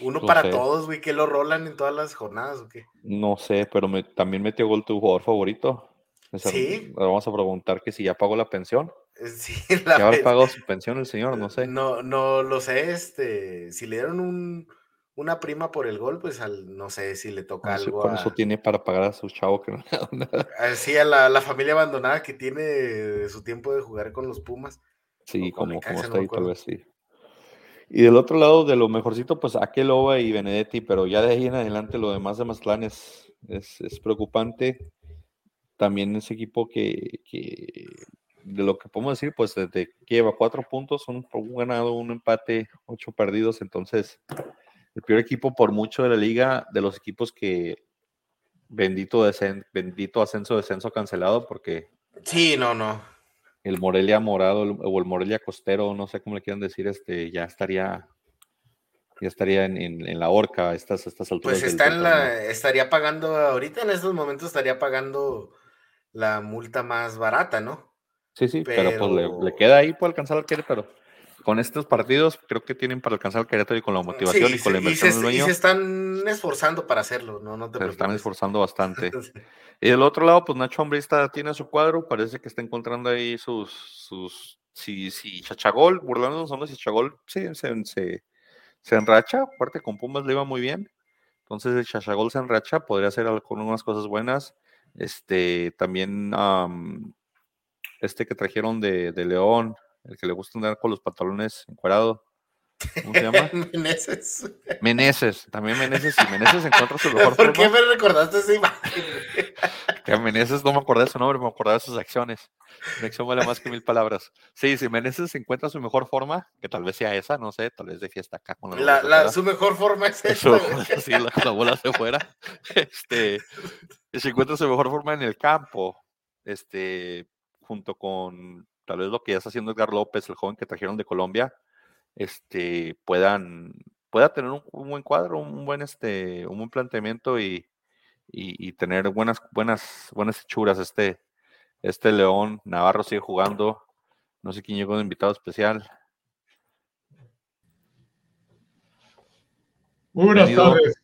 Uno para todos, güey, que lo rolan en todas las jornadas o qué? No sé, pero me, también metió gol tu jugador favorito. sí. Vamos a preguntar que si ya pagó la pensión. Sí, la ¿Ya habrá pagado su pensión el señor? No sé. No, no lo sé, este, si le dieron un, una prima por el gol, pues al, no sé si le toca algo. Con eso tiene para pagar a su chavo que no nada. Ah, sí, a la, familia abandonada que tiene su tiempo de jugar con los Pumas. Sí, como, como está ahí, tal vez sí. Y del otro lado, de lo mejorcito, pues Akeloba y Benedetti, pero ya de ahí en adelante lo demás de Mazatlán es, es, preocupante. También ese equipo que, que, de lo que podemos decir, pues desde que lleva cuatro puntos, un, un, ganado, un empate, ocho perdidos, entonces el peor equipo por mucho de la liga, de los equipos que bendito, descen, bendito ascenso, descenso cancelado, porque... Sí, no, no el Morelia Morado o el Morelia Costero, no sé cómo le quieran decir, este, ya estaría, ya estaría en, la horca a estas, estas alturas. Pues está en la, estaría pagando, ahorita en estos momentos estaría pagando la multa más barata, ¿no? Sí, sí, pero, pues le, queda ahí por alcanzar al Querétaro. Con estos partidos creo que tienen para alcanzar al Querétaro y con la motivación y con la inversión del dueño. Y se están esforzando para hacerlo, ¿no? no te se están esforzando bastante. Y del otro lado, pues Nacho Hombrista tiene su cuadro, parece que está encontrando ahí sus, sus, si, si Chachagol, burlándonos son si Chachagol se, se, se, enracha, aparte con Pumas le iba muy bien, entonces el Chachagol se enracha, podría hacer algunas cosas buenas, este, también este que trajeron de, de León, el que le gusta andar con los pantalones encuadrados, ¿Cómo se llama? Meneses. Meneses, también Meneses y Meneses encuentra su mejor ¿Por qué me recordaste esa imagen? que Meneses no me acordé de su nombre, me acordé de sus acciones. Una acción vale más que mil palabras. Sí, si Meneses encuentra su mejor forma, que tal vez sea esa, no sé, tal vez de fiesta acá con la, la Su mejor forma es esa. sí, la, bola se fuera. Este, si encuentra su mejor forma en el campo, este, junto con tal vez lo que ya está haciendo Edgar López, el joven que trajeron de Colombia, este, puedan, pueda tener un, buen cuadro, un buen, este, un buen planteamiento y, y, tener buenas, buenas, buenas hechuras. Este, este León Navarro sigue jugando. No sé quién llegó de invitado especial. Buenas tardes.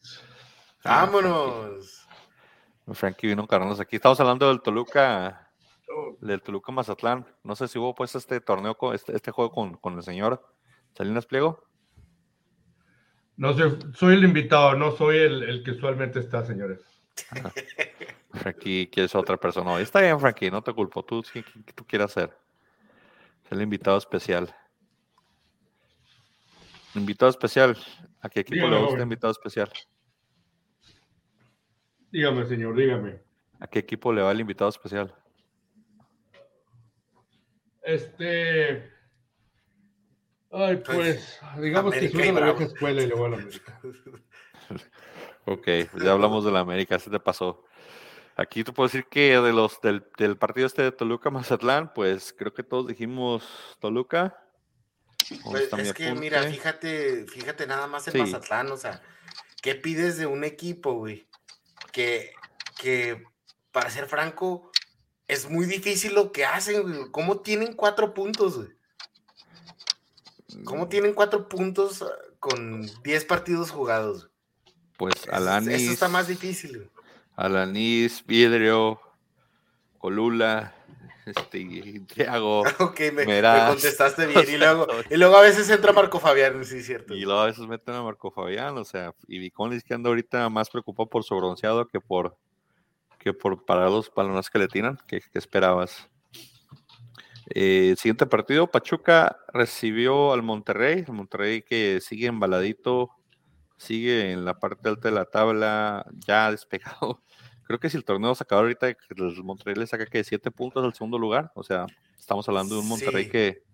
Vámonos. Frankie vino cargarnos aquí. Estamos hablando del Toluca, del Toluca Mazatlán. No sé si hubo pues este torneo, este, este juego con, con el señor. Salinas Pliego. No sé, soy el invitado, no soy el, que usualmente está, señores. Frankie, quieres otra persona. Está bien, Frankie, no te culpo. Tú, ¿qué, tú quieres hacer? Es el invitado especial. Invitado especial. ¿A qué equipo le gusta invitado especial? Dígame, señor, dígame. ¿A qué equipo le va el invitado especial? Este. Ay, pues, pues digamos que es una la vieja escuela y luego a la América. ok, ya hablamos de la América, se te pasó. Aquí te puedo decir que de los del, del partido este de Toluca Mazatlán, pues creo que todos dijimos Toluca. Pues es que mira, fíjate, fíjate nada más en Mazatlán, o sea, ¿qué pides de un equipo, güey? Que, que para ser franco, es muy difícil lo que hacen, güey. ¿Cómo tienen cuatro puntos, güey? ¿Cómo tienen cuatro puntos ah, con diez partidos jugados? Pues Alanis. Eso está más difícil. Alanis, Vidrio, Colula, este, Thiago. ok, me, me, contestaste bien. Y luego, y luego a veces entra Marco Fabián, sí, cierto. Y luego a veces meten a Marco Fabián, o sea, y Viconis que anda ahorita más preocupado por su bronceado que por que por para los balones que le tiran, ¿qué, qué esperabas? Eh, siguiente partido, Pachuca recibió al Monterrey, el Monterrey que sigue embaladito, sigue en la parte alta de la tabla, ya despegado. Creo que si el torneo se acaba ahorita, el Monterrey le saca que siete puntos al segundo lugar, o sea, estamos hablando de un Monterrey que,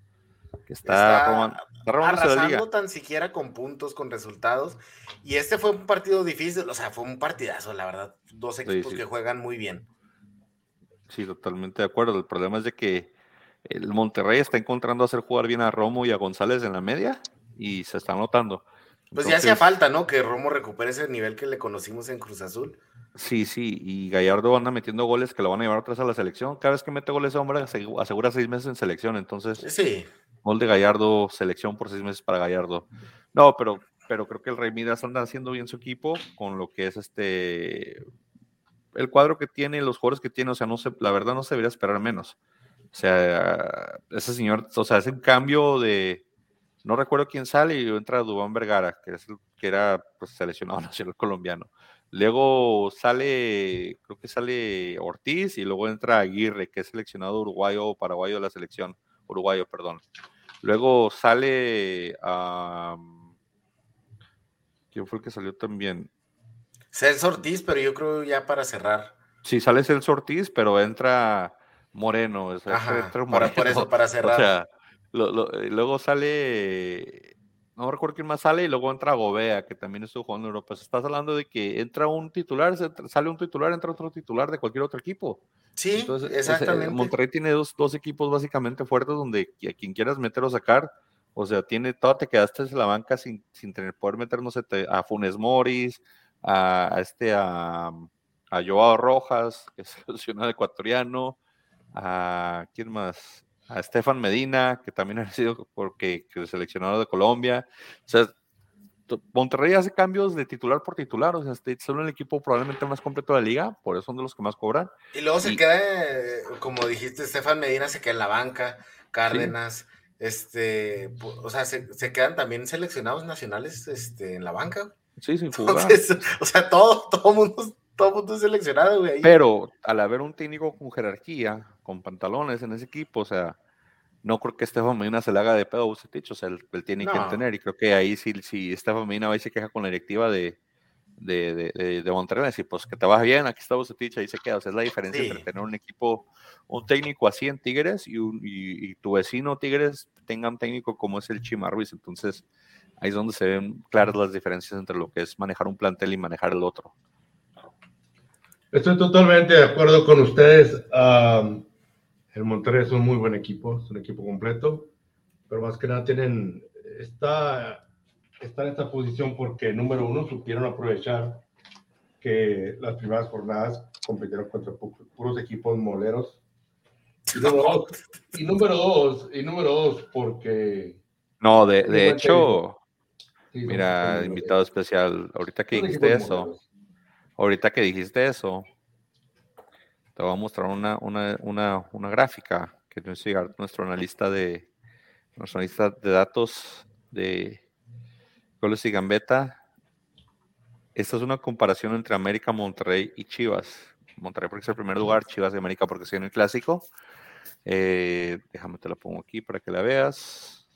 está, arrasando tan siquiera con puntos, con resultados. Y este fue un partido difícil, o sea, fue un partidazo, la verdad. Dos equipos que juegan muy bien. Sí, totalmente de acuerdo. El problema es de que el Monterrey está encontrando hacer jugar bien a Romo y a González en la media y se está notando. Pues ya hacía falta, ¿no? Que Romo recupere ese nivel que le conocimos en Cruz Azul. Sí, sí, y Gallardo anda metiendo goles que lo van a llevar vez a la selección. Cada vez que mete goles, hombre, asegura seis meses en selección. Entonces, sí. Gol de Gallardo, selección por seis meses para Gallardo. No, pero, pero creo que el Rey Midas anda haciendo bien su equipo con lo que es este. El cuadro que tiene, los jugadores que tiene, o sea, no se, la verdad no se debería esperar menos. O sea, ese señor, o sea, es un cambio de no recuerdo quién sale y entra Dubán Vergara, que, es, que era pues, seleccionado nacional colombiano. Luego sale, creo que sale Ortiz y luego entra Aguirre, que es seleccionado uruguayo o paraguayo de la selección, uruguayo, perdón. Luego sale, ¿quién fue el que salió también? Celso Ortiz, pero yo creo ya para cerrar. Sí, sale Celso Ortiz, pero entra Moreno. entra Moreno. por eso, para cerrar. O sea, eh, luego sale, no recuerdo quién más sale, y luego entra Gobea, que también estuvo jugando en Europa. Estás hablando de que entra un titular, sale un titular, entra otro titular de cualquier otro equipo. Sí, Entonces, eh, exactamente. Monterrey tiene dos, dos, equipos básicamente fuertes donde a quien quieras meter o sacar, o sea, tiene, todo te quedaste en la banca sin, sin tener, poder meter, no sé, a Funes Moris, a, este, a, a Joao Rojas, que es seleccionado ecuatoriano, a, ¿quién más? A Estefan Medina, que también ha sido porque seleccionado de Colombia. O sea, Monterrey hace cambios de titular por titular, o sea, este, son el equipo probablemente más completo de la liga, por eso son de los que más cobran. Y luego se queda, como dijiste, Estefan Medina se queda en la banca, Cárdenas, este, o sea, se, quedan también seleccionados nacionales este, en la banca. Sí, sin jugar. o sea, todo, todo mundo todo mundo es seleccionado, güey. Pero al haber un técnico con jerarquía, con pantalones en ese equipo, o sea, no creo que Estefan Medina se le haga de pedo a Bucetich, o sea, él, tiene que entender, y creo que ahí sí, si Estefan Medina va y se queja con la directiva de, de, de, de, Monterrey, decir, pues que te vas bien, aquí está Bucetich, ahí se queda, o sea, es la diferencia entre tener un equipo, un técnico así en Tigres y, y, tu vecino Tigres tenga un técnico como es el Chima Ruiz, entonces ahí es donde se ven claras las diferencias entre lo que es manejar un plantel y manejar el otro. Estoy totalmente de acuerdo con ustedes. El Monterrey es un muy buen equipo, es un equipo completo, pero más que nada tienen, está, está en esta posición porque, número uno, supieron aprovechar que las primeras jornadas compitieron contra puros equipos moleros. Y número dos, y número dos, y número dos porque... No, de, de hecho, mira, invitado especial, ahorita que dijiste eso. Ahorita que dijiste eso, te voy a mostrar una, una, una, una gráfica que nos nuestro analista de nuestro analista de datos de goles y gambeta. Esta es una comparación entre América, Monterrey y Chivas. Monterrey porque es el primer lugar, Chivas de América porque es en el clásico. Eh, déjame te la pongo aquí para que la veas.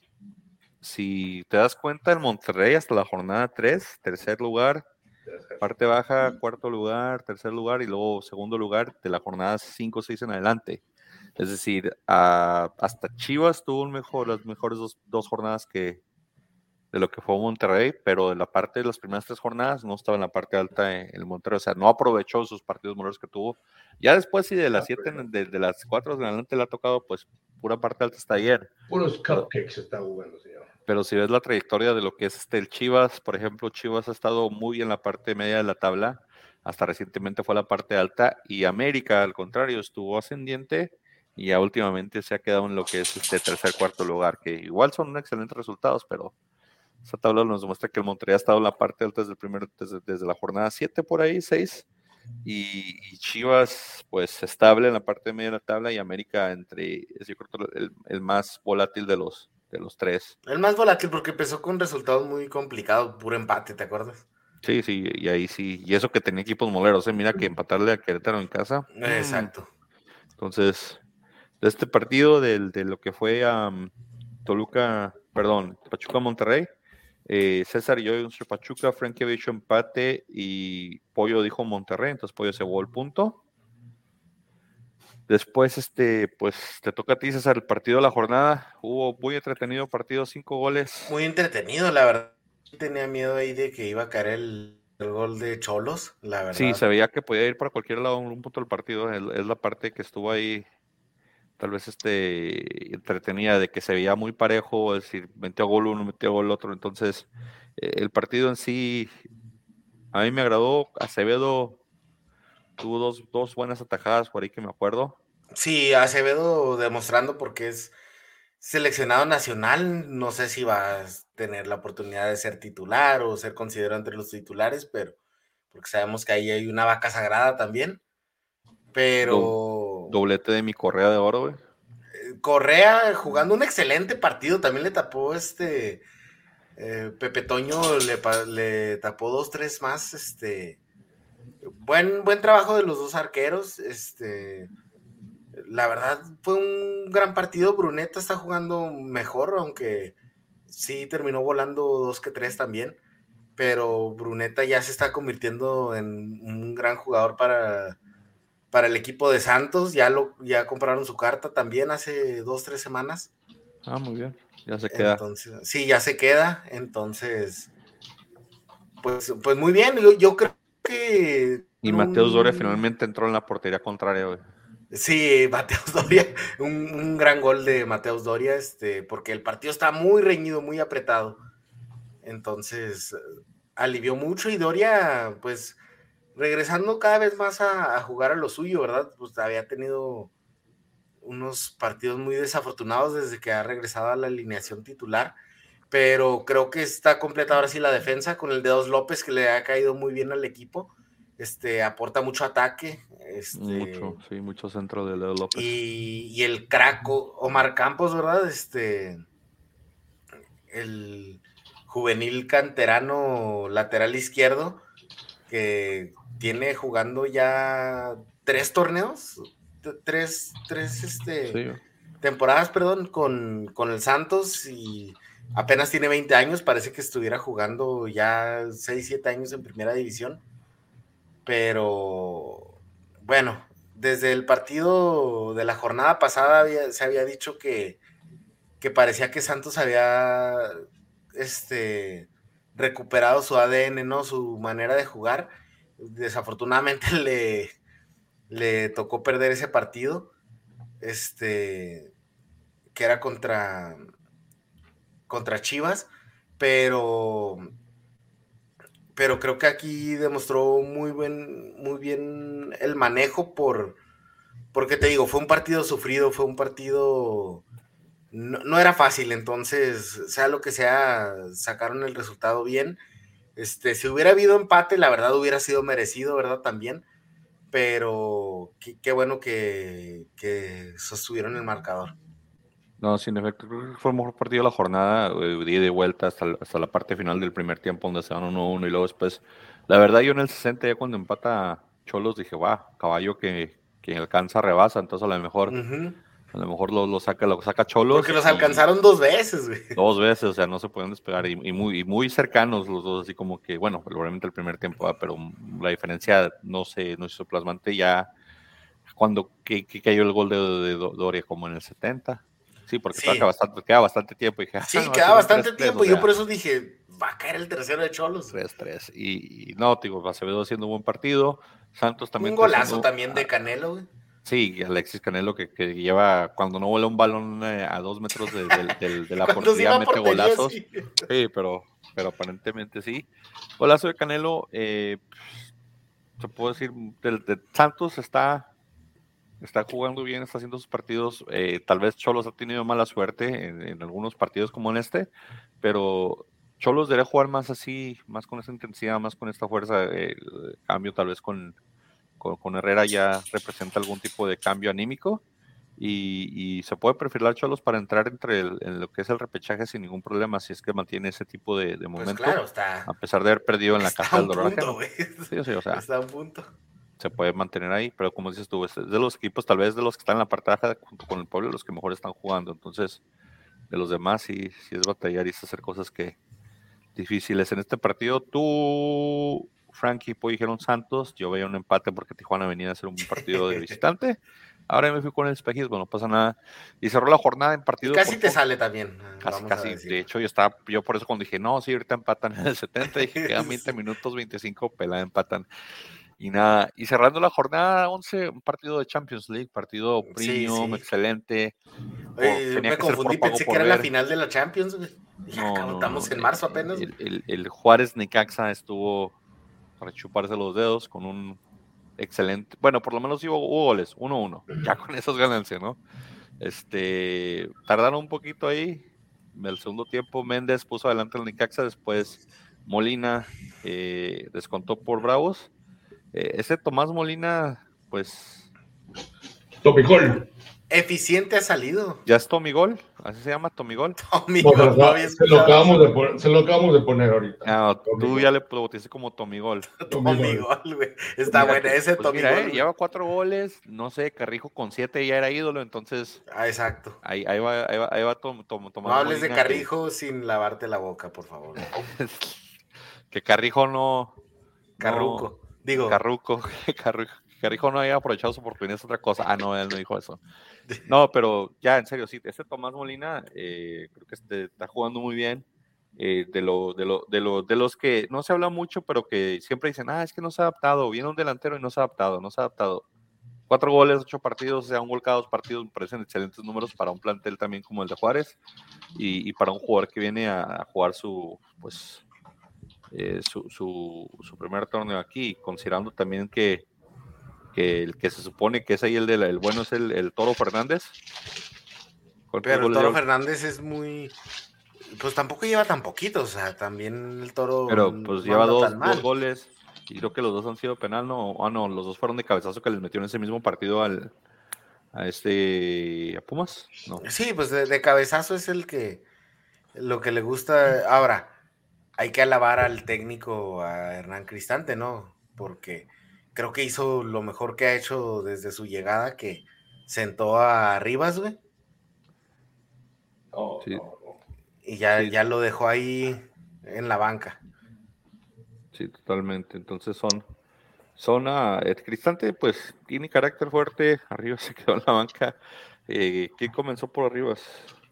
Si te das cuenta, el Monterrey hasta la jornada 3, tercer lugar, Parte baja, cuarto lugar, tercer lugar y luego segundo lugar de la jornada 5 o 6 en adelante. Es decir, hasta Chivas tuvo mejor, las mejores dos, jornadas que de lo que fue Monterrey, pero de la parte de las primeras tres jornadas no estaba en la parte alta en el Monterrey, o sea, no aprovechó sus partidos mejores que tuvo. Ya después, sí, de las siete, de, las cuatro en adelante le ha tocado, pues, pura parte alta hasta ayer. Puros cupcakes está jugando, señor pero si ves la trayectoria de lo que es este, el Chivas, por ejemplo, Chivas ha estado muy en la parte media de la tabla, hasta recientemente fue la parte alta, y América, al contrario, estuvo ascendiente y ya últimamente se ha quedado en lo que es este tercer, cuarto lugar, que igual son excelentes resultados, pero esta tabla nos demuestra que el Monterrey ha estado en la parte alta desde, el primer, desde, la jornada 7 por ahí, 6, y, Chivas pues estable en la parte media de la tabla y América entre, yo creo, el, el más volátil de los, de los tres. El más volátil porque empezó con resultados muy complicados, puro empate, ¿te acuerdas? Sí, sí, y ahí sí. Y eso que tenía equipos moleros, ¿eh? mira que empatarle a Querétaro en casa. Exacto. Entonces, de este partido, de, de lo que fue a Toluca, perdón, Pachuca Monterrey, eh, César y yo Pachuca, Frankie había hecho empate y Pollo dijo Monterrey, entonces Pollo se llevó el punto. Después, este, pues te toca a ti, César, el partido de la jornada. Hubo muy entretenido partido, cinco goles. Muy entretenido, la verdad. Tenía miedo ahí de que iba a caer el, gol de Cholos, la verdad. Sí, se veía que podía ir para cualquier lado un punto del partido. Es, la parte que estuvo ahí tal vez este entretenida de que se veía muy parejo, es decir, metió gol uno, metió gol otro, entonces eh, el partido en sí a mí me agradó, Acevedo tuvo dos, dos buenas atajadas por ahí que me acuerdo. Sí, Acevedo demostrando porque es seleccionado nacional, no sé si va a tener la oportunidad de ser titular o ser considerado entre los titulares, pero porque sabemos que ahí hay una vaca sagrada también. Pero. Doblete de mi Correa de Oro, güey. Eh, Correa jugando un excelente partido, también le tapó este. Eh, Pepe Toño le, le, tapó dos, tres más. Este. Buen, buen trabajo de los dos arqueros. Este. La verdad, fue un gran partido. Bruneta está jugando mejor, aunque sí terminó volando dos que tres también. Pero Bruneta ya se está convirtiendo en un gran jugador para para el equipo de Santos. Ya lo ya compraron su carta también hace dos, tres semanas. Ah, muy bien. Ya se queda. sí, ya se queda. Entonces, pues, pues muy bien. Yo, creo que. Y Mateus Doria finalmente entró en la portería contraria, hoy. Sí, Mateus Doria, un, un, gran gol de Mateus Doria, este, porque el partido está muy reñido, muy apretado. Entonces, alivió mucho y Doria, pues, regresando cada vez más a, jugar a lo suyo, ¿verdad? Pues había tenido unos partidos muy desafortunados desde que ha regresado a la alineación titular, pero creo que está completa ahora sí la defensa con el de Dos López que le ha caído muy bien al equipo, este aporta mucho ataque, este, mucho, sí, mucho centro de Leo López. Y, y, el craco Omar Campos, ¿verdad? Este el juvenil canterano lateral izquierdo que tiene jugando ya tres torneos, tres, tres este, temporadas, perdón, con, con, el Santos y apenas tiene 20 años, parece que estuviera jugando ya 6, 7 años en primera división. Pero bueno, desde el partido de la jornada pasada se había dicho que, que parecía que Santos había este, recuperado su ADN, ¿no? Su manera de jugar desafortunadamente le, le tocó perder ese partido, este, que era contra, contra Chivas, pero, pero creo que aquí demostró muy, buen, muy bien el manejo por, porque te digo, fue un partido sufrido, fue un partido... No, era fácil, entonces, sea lo que sea, sacaron el resultado bien este, si hubiera habido empate, la verdad hubiera sido merecido, ¿verdad? También. Pero qué, bueno que, sostuvieron el marcador. No, sin efecto, creo que fue el mejor partido de la jornada, eh, de de vuelta hasta, hasta la parte final del primer tiempo, donde se van 1-1 y luego después. La verdad, yo en el 60, ya cuando empata Cholos, dije, va, caballo que, que alcanza rebasa, entonces a lo mejor. A lo mejor lo, saca, lo saca Cholos. Porque los alcanzaron dos veces, güey. Dos veces, o sea, no se pueden despegar. Y, muy, muy cercanos los dos, así como que, bueno, probablemente el primer tiempo, pero la diferencia no se no hizo plasmante ya cuando que, cayó el gol de, Doria, como en el 70. Sí, porque Queda, bastante, queda bastante tiempo. Y dije, sí, ah, queda bastante tiempo. y yo por eso dije, va a caer el tercero de Cholos. 3-3. Y, y, no, digo, Acevedo haciendo un buen partido. Santos también. Un golazo también de Canelo, güey. Sí, Alexis Canelo que, lleva, cuando no vuela un balón eh, a dos metros de, la portería, mete golazos. Sí. pero, pero aparentemente sí. Golazo de Canelo, eh, se puede decir, de, Santos está, está jugando bien, está haciendo sus partidos. Eh, tal vez Cholos ha tenido mala suerte en, algunos partidos como en este, pero Cholos debería jugar más así, más con esa intensidad, más con esta fuerza. El cambio tal vez con con, Herrera ya representa algún tipo de cambio anímico y, se puede perfilar Cholos para entrar entre en lo que es el repechaje sin ningún problema si es que mantiene ese tipo de, de pues momento. a pesar de haber perdido en la casa del Dorado. Sí, sí, o sea, está un punto. Se puede mantener ahí, pero como dices tú, es de los equipos, tal vez de los que están en la parte baja junto con el pueblo, los que mejor están jugando. Entonces, de los demás, sí, sí es batallar y es hacer cosas que difíciles. En este partido, tú Frankie pues dijeron Santos, yo veía un empate porque Tijuana venía a hacer un partido de visitante. Ahora me fui con el espejismo, no pasa nada. Y cerró la jornada en partido. casi te sale también. Casi, casi. De hecho, yo estaba, yo por eso cuando dije, no, sí, ahorita empatan en el 70, dije, quedan 20 minutos, 25, pela, empatan. Y nada, y cerrando la jornada 11, un partido de Champions League, partido premium, excelente. me confundí, pensé que era la final de la Champions. No, estamos en marzo apenas. El, Juárez Necaxa estuvo para chuparse los dedos con un excelente, bueno, por lo menos hubo, goles, 1-1, ya con esas ganancias, ¿no? Este, tardaron un poquito ahí, en el segundo tiempo Méndez puso adelante al Necaxa, después Molina eh, descontó por Bravos. Eh, ese Tomás Molina, pues... Topicol. Eficiente ha salido. ¿Ya es Tomigol? ¿Así se llama Tomigol? Tomigol, se, lo acabamos de poner, se lo acabamos de poner ahorita. Ah, tú ya le bautizaste como Tomigol. Tomigol, güey. Está bueno ese pues Tomigol. Mira, eh, lleva cuatro goles, no sé, Carrijo con siete ya era ídolo, entonces. Ah, exacto. Ahí, ahí va, ahí va, ahí va tom, No hables de Carrijo sin lavarte la boca, por favor. que Carrijo no. Carruco. Digo. Carruco, Carrijo. Carrijo no haya aprovechado su oportunidad es otra cosa. Ah, no, él no dijo eso. No, pero ya, en serio, sí, este Tomás Molina eh, creo que este, está jugando muy bien. Eh, de, lo, de, lo, de, lo, de los que no se habla mucho, pero que siempre dicen, ah, es que no se ha adaptado, viene un delantero y no se ha adaptado, no se ha adaptado. Cuatro goles, ocho partidos, o sea, un gol cada dos partidos, me parecen excelentes números para un plantel también como el de Juárez y, y para un jugador que viene a, jugar su, pues, eh, su, su, su primer torneo aquí, considerando también que, que el que se supone que es ahí el, de el bueno es el, Toro Fernández. Pero el Toro Fernández es muy. Pues tampoco lleva tan poquito, o sea, también el Toro. Pero pues lleva dos, goles y creo que los dos han sido penal, no, ah, no, los dos fueron de cabezazo que les metió en ese mismo partido al a este a Pumas, no. Sí, pues de, cabezazo es el que lo que le gusta. Ahora, hay que alabar al técnico a Hernán Cristante, ¿no? Porque creo que hizo lo mejor que ha hecho desde su llegada, que sentó a Rivas, güey. Oh, y ya, ya lo dejó ahí en la banca. Sí, totalmente. Entonces son, son a, Cristante, pues tiene carácter fuerte. Arriba se quedó en la banca. Eh, ¿Quién comenzó por arriba?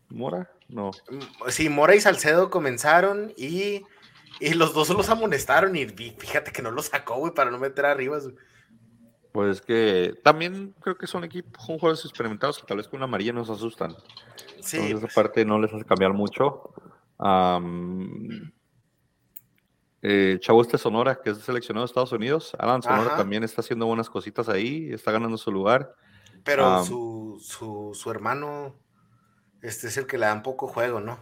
¿Mora? No. Mm, sí, Mora y Salcedo comenzaron y y los dos los amonestaron y fíjate que no lo sacó, güey, para no meter arriba. Pues que también creo que son equipos, son jugadores experimentados que tal vez con una amarilla nos asustan. Sí. Entonces, esa pues. parte no les hace cambiar mucho. eh, Chavo este Sonora, que es seleccionado de Estados Unidos. Alan Sonora también está haciendo buenas cositas ahí, está ganando su lugar. Pero su, su, su hermano, este es el que le da un poco juego, ¿no?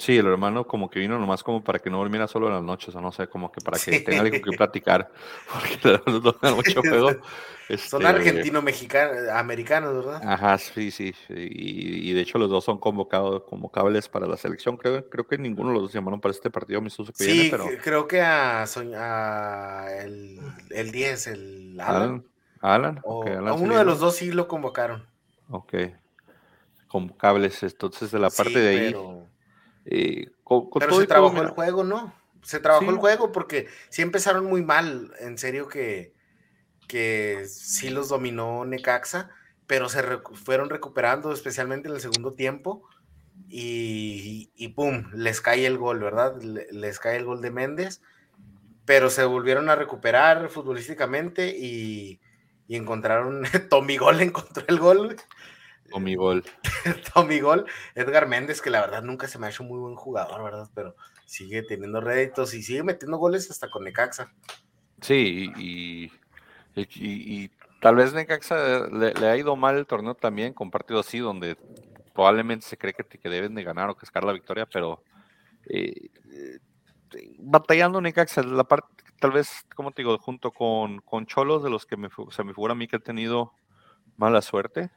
Sí, el hermano como que vino nomás como para que no durmiera solo en las noches, o no sé, como que para que tenga algo que platicar, porque le da mucho juego. Son este, argentino-mexicanos, americanos, ¿verdad? Ajá, sí, sí, y, de hecho los dos son convocados, convocables para la selección, creo, creo que ninguno de los dos llamaron para este partido amistoso que sí, pero... creo que a, el, el 10, el Alan. Alan, o, a uno de los dos sí lo convocaron. Ok, convocables, entonces de la parte de ahí... Eh, Pero se trabajó el juego, ¿no? Se trabajó el juego porque sí empezaron muy mal, en serio que, que sí los dominó Necaxa, pero se fueron recuperando, especialmente en el segundo tiempo, y, y, pum, les cae el gol, ¿verdad? Les cae el gol de Méndez, pero se volvieron a recuperar futbolísticamente y, y encontraron, Tommy Gol encontró el gol, Tommy Gol. Tommy Gol, Edgar Méndez, que la verdad nunca se me ha hecho muy buen jugador, ¿verdad? Pero sigue teniendo réditos y sigue metiendo goles hasta con Necaxa. Sí, y, y, tal vez Necaxa le, ha ido mal el torneo también, con partidos así, donde probablemente se cree que, que deben de ganar o cascar la victoria, pero eh, batallando Necaxa, la parte, tal vez, como te digo, junto con, con Cholos, de los que me, se me figura a mí que ha tenido mala suerte,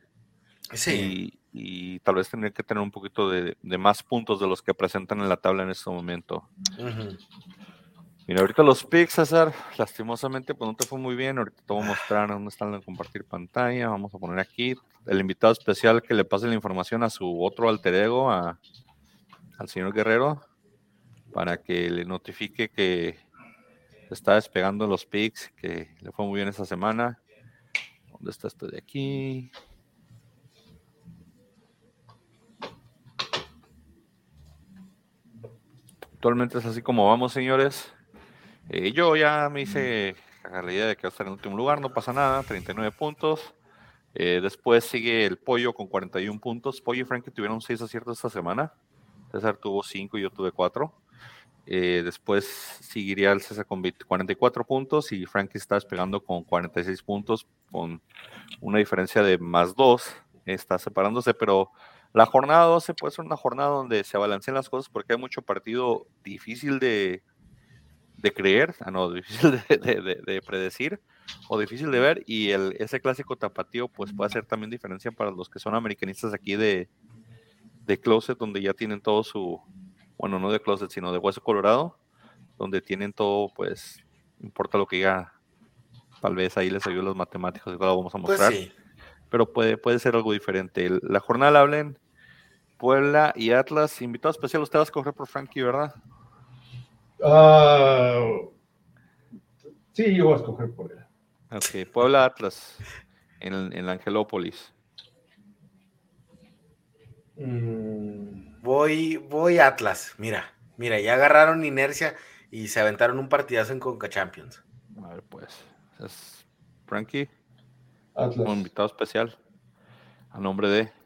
Sí. Y, tal vez tener que tener un poquito de, más puntos de los que presentan en la tabla en este momento. Mira, ahorita los picks, César, lastimosamente, pues no te fue muy bien. Ahorita te voy a mostrar dónde están en compartir pantalla. Vamos a poner aquí el invitado especial que le pase la información a su otro alter ego, a, al señor Guerrero, para que le notifique que está despegando los picks, que le fue muy bien esta semana. ¿Dónde está esto de aquí? Actualmente es así como vamos, señores. Eh, yo ya me hice la idea de que va a estar en último lugar, no pasa nada, 39 puntos. Eh, después sigue el Pollo con 41 puntos. Pollo y Frankie tuvieron 6 aciertos esta semana. César tuvo 5 y yo tuve 4. Eh, después seguiría el César con 44 puntos y Frankie está despegando con 46 puntos, con una diferencia de más 2. Está separándose, pero la jornada 12 puede ser una jornada donde se balancean las cosas porque hay mucho partido difícil de, de creer, ah, no, difícil de, predecir o difícil de ver y el, ese clásico tapatío pues puede ser también diferencia para los que son americanistas aquí de, de Closet donde ya tienen todo su, bueno, no de Closet sino de Hueso Colorado, donde tienen todo pues, importa lo que diga, tal vez ahí les ayude los matemáticos, igual lo vamos a pues mostrar. Pero puede, puede ser algo diferente. La jornada la hablen Puebla y Atlas. Invitado especial, usted va a escoger por Frankie, ¿verdad? Uh, sí, yo voy a escoger por él. Ok, Puebla Atlas en, en Angelópolis. Mm. Voy, voy Atlas. Mira, mira, ya agarraron inercia y se aventaron un partidazo en Conca Champions. A ver, pues. Es Frankie. Atlas. Un invitado especial. A nombre de.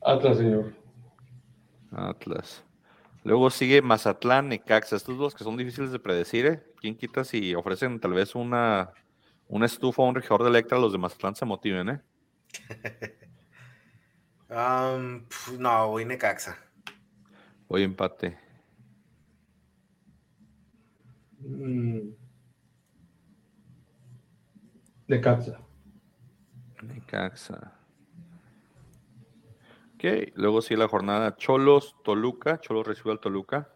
Atlas, señor. Atlas. Luego sigue Mazatlán, Necaxa. Estos dos que son difíciles de predecir, ¿eh? ¿Quién quita si ofrecen tal vez una, una estufa o un regidor de Electra? Los de Mazatlán se motiven, ¿eh? um, no, voy Necaxa. Voy empate. Mm. Necaxa. Necaxa. Ok, luego sigue la jornada Cholos, Toluca. Cholos recibe al Toluca.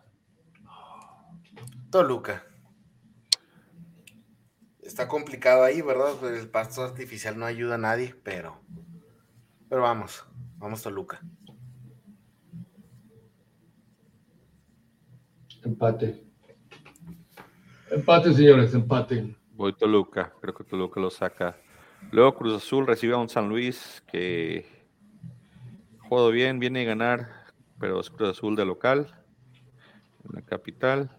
Toluca. Está complicado ahí, ¿verdad? El pasto artificial no ayuda a nadie, pero. Pero vamos, vamos Toluca. Empate. Empate, señores, empate. Voy Toluca, creo que Toluca lo saca. Luego Cruz Azul recibe a un San Luis que jugado bien, viene a ganar, pero es Cruz Azul de local, en la capital.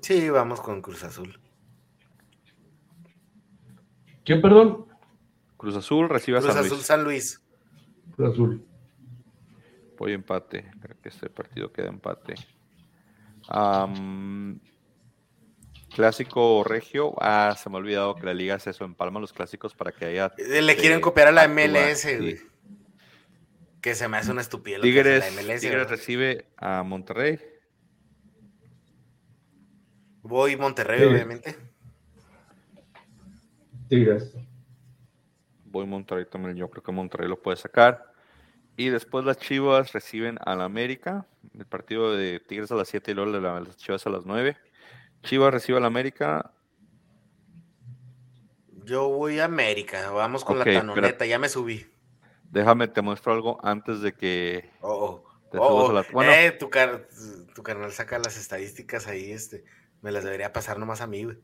Sí, vamos con Cruz Azul. ¿Quién, perdón? Cruz Azul recibe a San Luis. Cruz Azul San Luis. Cruz Azul. Voy empate. Creo que este partido queda empate. clásico regio. Ah, se me ha olvidado que la liga hace eso en Palma, los clásicos, para que haya. Le quieren eh, copiar a la MLS, que se me hace una estupidez. Tigres, Tigres recibe a Monterrey. Voy Monterrey, obviamente. Tigres. Voy Monterrey también. Yo creo que Monterrey lo puede sacar. Y después las Chivas reciben a la América. El partido de Tigres a las 7 y luego de las Chivas a las 9. Chivas recibe a la América. Yo voy a América. Vamos con la tanoneta. Ya me subí. Déjame, te muestro algo antes de que. Oh, oh. oh bueno, eh, tu, carnal saca las estadísticas ahí, este. Me las debería pasar nomás a mí, güey.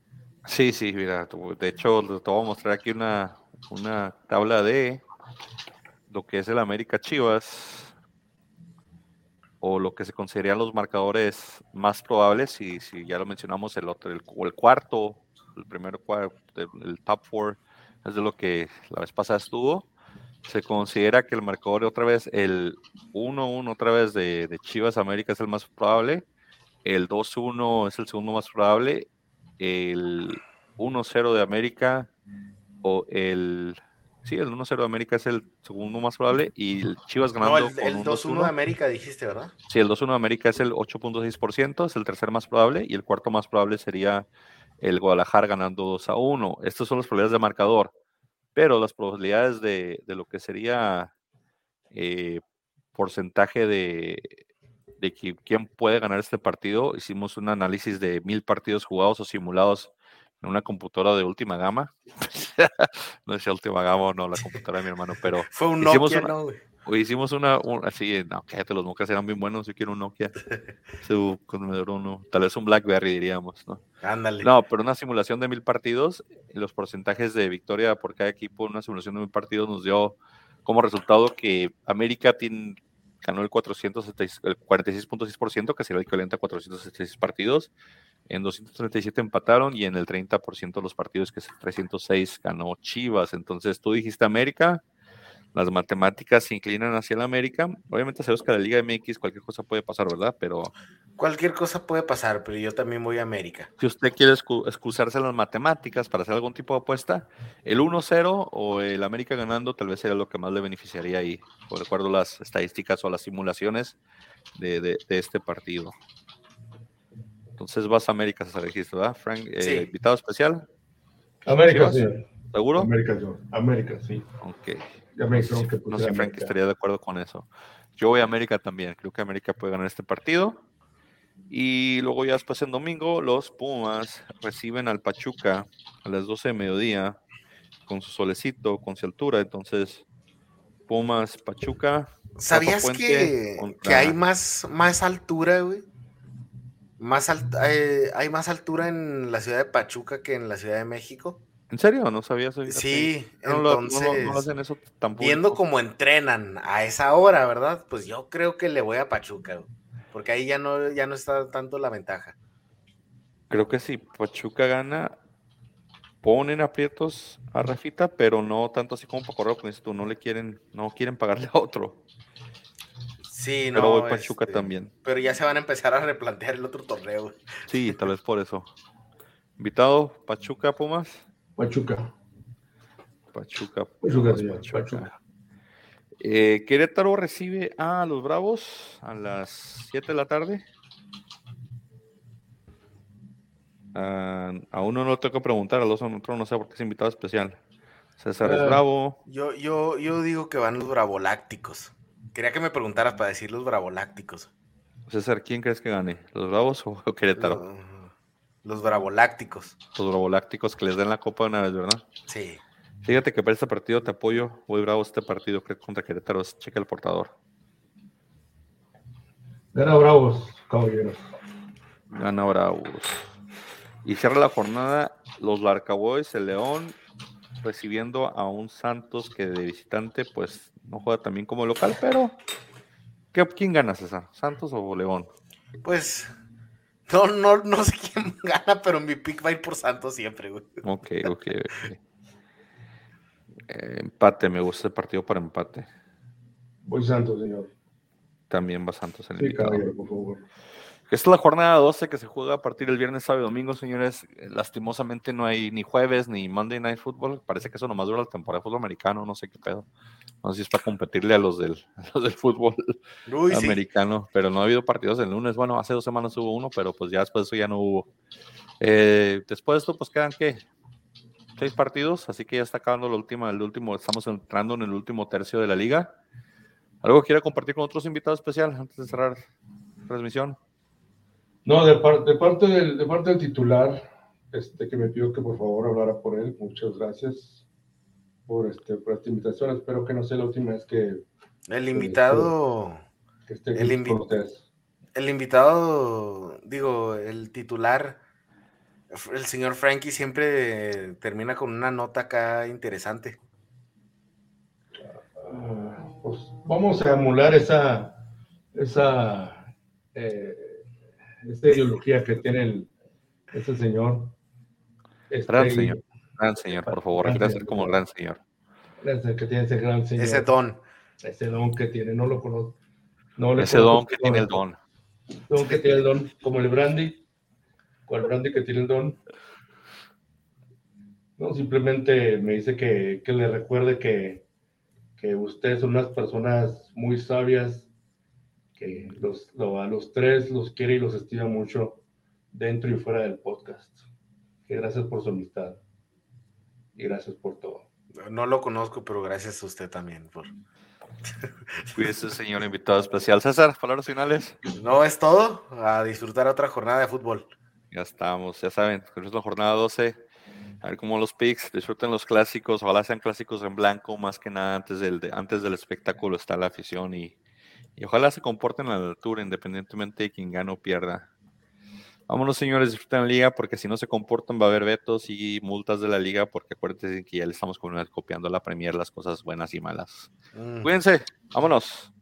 Sí, sí, mira. De hecho, te voy a mostrar aquí una, una tabla de lo que es el América Chivas o lo que se considerarían los marcadores más probables, y si ya lo mencionamos, el otro, el, el cuarto, el primero cuarto, el top four, es de lo que la vez pasada estuvo se considera que el marcador otra vez, el 1-1 otra vez de, Chivas América es el más probable, el 2-1 es el segundo más probable, el 1-0 de América o el... Sí, el 1-0 de América es el segundo más probable y el Chivas ganando. No, el, 2-1 de América dijiste, ¿verdad? Sí, el 2-1 de América es el 8.6%, es el tercer más probable y el cuarto más probable sería el Guadalajara ganando 2 1. Estos son los probabilidades de marcador pero las probabilidades de, lo que sería eh, porcentaje de, de quién puede ganar este partido, hicimos un análisis de mil partidos jugados o simulados en una computadora de última gama. no es última gama o no, la computadora de mi hermano, pero fue un Nokia, hicimos una, así, no, cállate, los Nokia eran bien buenos, yo quiero un Nokia, su uno, tal vez un BlackBerry diríamos, ¿no? Ándale. No, pero una simulación de mil partidos, los porcentajes de victoria por cada equipo, una simulación de mil partidos nos dio como resultado que América tiene, ganó el, 476, el 46.6%, que sería el equivalente a 476 partidos, En 237 empataron y en el 30% de los partidos, que es 306, ganó Chivas. Entonces tú dijiste América, las matemáticas se inclinan hacia el América. Obviamente sabemos que la Liga MX cualquier cosa puede pasar, ¿verdad? Pero... Cualquier cosa puede pasar, pero yo también voy a América. Si usted quiere excusarse en las matemáticas para hacer algún tipo de apuesta, el 1-0 o el América ganando tal vez sería lo que más le beneficiaría ahí, por acuerdo a las estadísticas o las simulaciones de, de, este partido. Entonces vas a América, se registro, ¿verdad? Frank, eh, invitado especial. América, sí. ¿Seguro? América, América, sí. Ok no sé si Frank estaría de acuerdo con eso. Yo voy a América también. Creo que América puede ganar este partido. Y luego ya después en domingo, los Pumas reciben al Pachuca a las 12 de mediodía con su solecito, con su altura. Entonces, Pumas, Pachuca. ¿Sabías que, que, hay más, más altura, güey? Más eh, hay más altura en la ciudad de Pachuca que en la Ciudad de México. ¿En serio? No sabía eso. Sí, entonces, viendo cómo entrenan a esa hora, ¿verdad? Pues yo creo que le voy a Pachuca, porque ahí ya no, ya no está tanto la ventaja. Creo que sí, Pachuca gana, ponen aprietos a Rafita, pero no tanto así como para correr, tú no le quieren, no quieren pagarle a otro. Sí, no. Pero voy Pachuca este, también. Pero ya se van a empezar a replantear el otro torneo. Sí, tal vez por eso. Invitado, Pachuca, Pumas. Pachuca. Pachuca. Pachuca, eh, Querétaro recibe a los Bravos a las 7 de la tarde. Ah, a uno no tengo que preguntar, a los otros no sé por qué es invitado especial. César es ah. Bravo. Yo, yo, yo digo que van los Bravolácticos. Quería que me preguntaras para decir los Bravolácticos. César, ¿quién crees que gane? ¿Los Bravos o Querétaro? Los bravolácticos. Los bravolácticos que les den la copa una vez, ¿verdad? Sí. Fíjate que para este partido te apoyo. Voy bravo este partido creo contra Querétaro. Checa el portador. Gana Bravos, caballeros. Gana Bravos. Y cierra la jornada los Barcaboys, el León, recibiendo a un Santos que de visitante, pues no juega también como local, pero ¿quién gana, César? ¿Santos o León? Pues no, no, no sé quién gana, pero mi pick va a ir por Santos siempre, güey. Ok, ok. Eh, empate, me gusta el partido para empate. Voy Santos, señor. También va Santos en el Sí, caballero, por favor. Esta es la jornada 12 que se juega a partir del viernes, sábado y domingo, señores. Eh, lastimosamente no hay ni jueves ni Monday Night Football. Parece que eso nomás dura la temporada de fútbol americano, no sé qué pedo. No sé si es para competirle a los del, del fútbol americano, pero no ha habido partidos el lunes. Bueno, hace dos semanas hubo uno, pero pues ya después de eso ya no hubo. Eh, después de esto, pues quedan qué? Seis partidos, así que ya está acabando el último, el último, estamos entrando en el último tercio de la liga. ¿Algo que quiera compartir con otros invitados especiales antes de cerrar transmisión? No, de, de, parte del, de parte del titular, este, que me pidió que por favor hablara por él. Muchas gracias por, este, por esta invitación. Espero que no sea la última vez que... El invitado... Que esté el, el invitado, digo, el titular, el señor Frankie siempre termina con una nota acá interesante. Ah, pues vamos a emular esa, esa eh, esta ideología que tiene el, ese señor. Este, gran señor, gran señor, por favor, quiere ser como gran señor. Que tiene ese gran señor. Ese don. Ese don que tiene, no lo conozco. No ese don que tiene el don. Don que tiene el don, como el brandy. ¿Cuál brandy que tiene el don? No, simplemente me dice que, que le recuerde que, que ustedes son unas personas muy sabias que los, a los tres los quiere y los estima mucho dentro y fuera del podcast. Que gracias por su amistad y gracias por todo. No lo conozco, pero gracias a usted también por. Cuídese, señor invitado especial. César, palabras finales. No es todo. A disfrutar otra jornada de fútbol. Ya estamos, ya saben, es la jornada 12. A ver cómo los picks, disfruten los clásicos, ojalá sean clásicos en blanco, más que nada antes del, antes del espectáculo está la afición y, y ojalá se comporten a la altura, independientemente de quién gane o pierda. Vámonos, señores, disfruten la liga, porque si no se comportan va a haber vetos y multas de la liga, porque acuérdense que ya le estamos copiando la Premier las cosas buenas y malas. Mm. Cuídense, vámonos.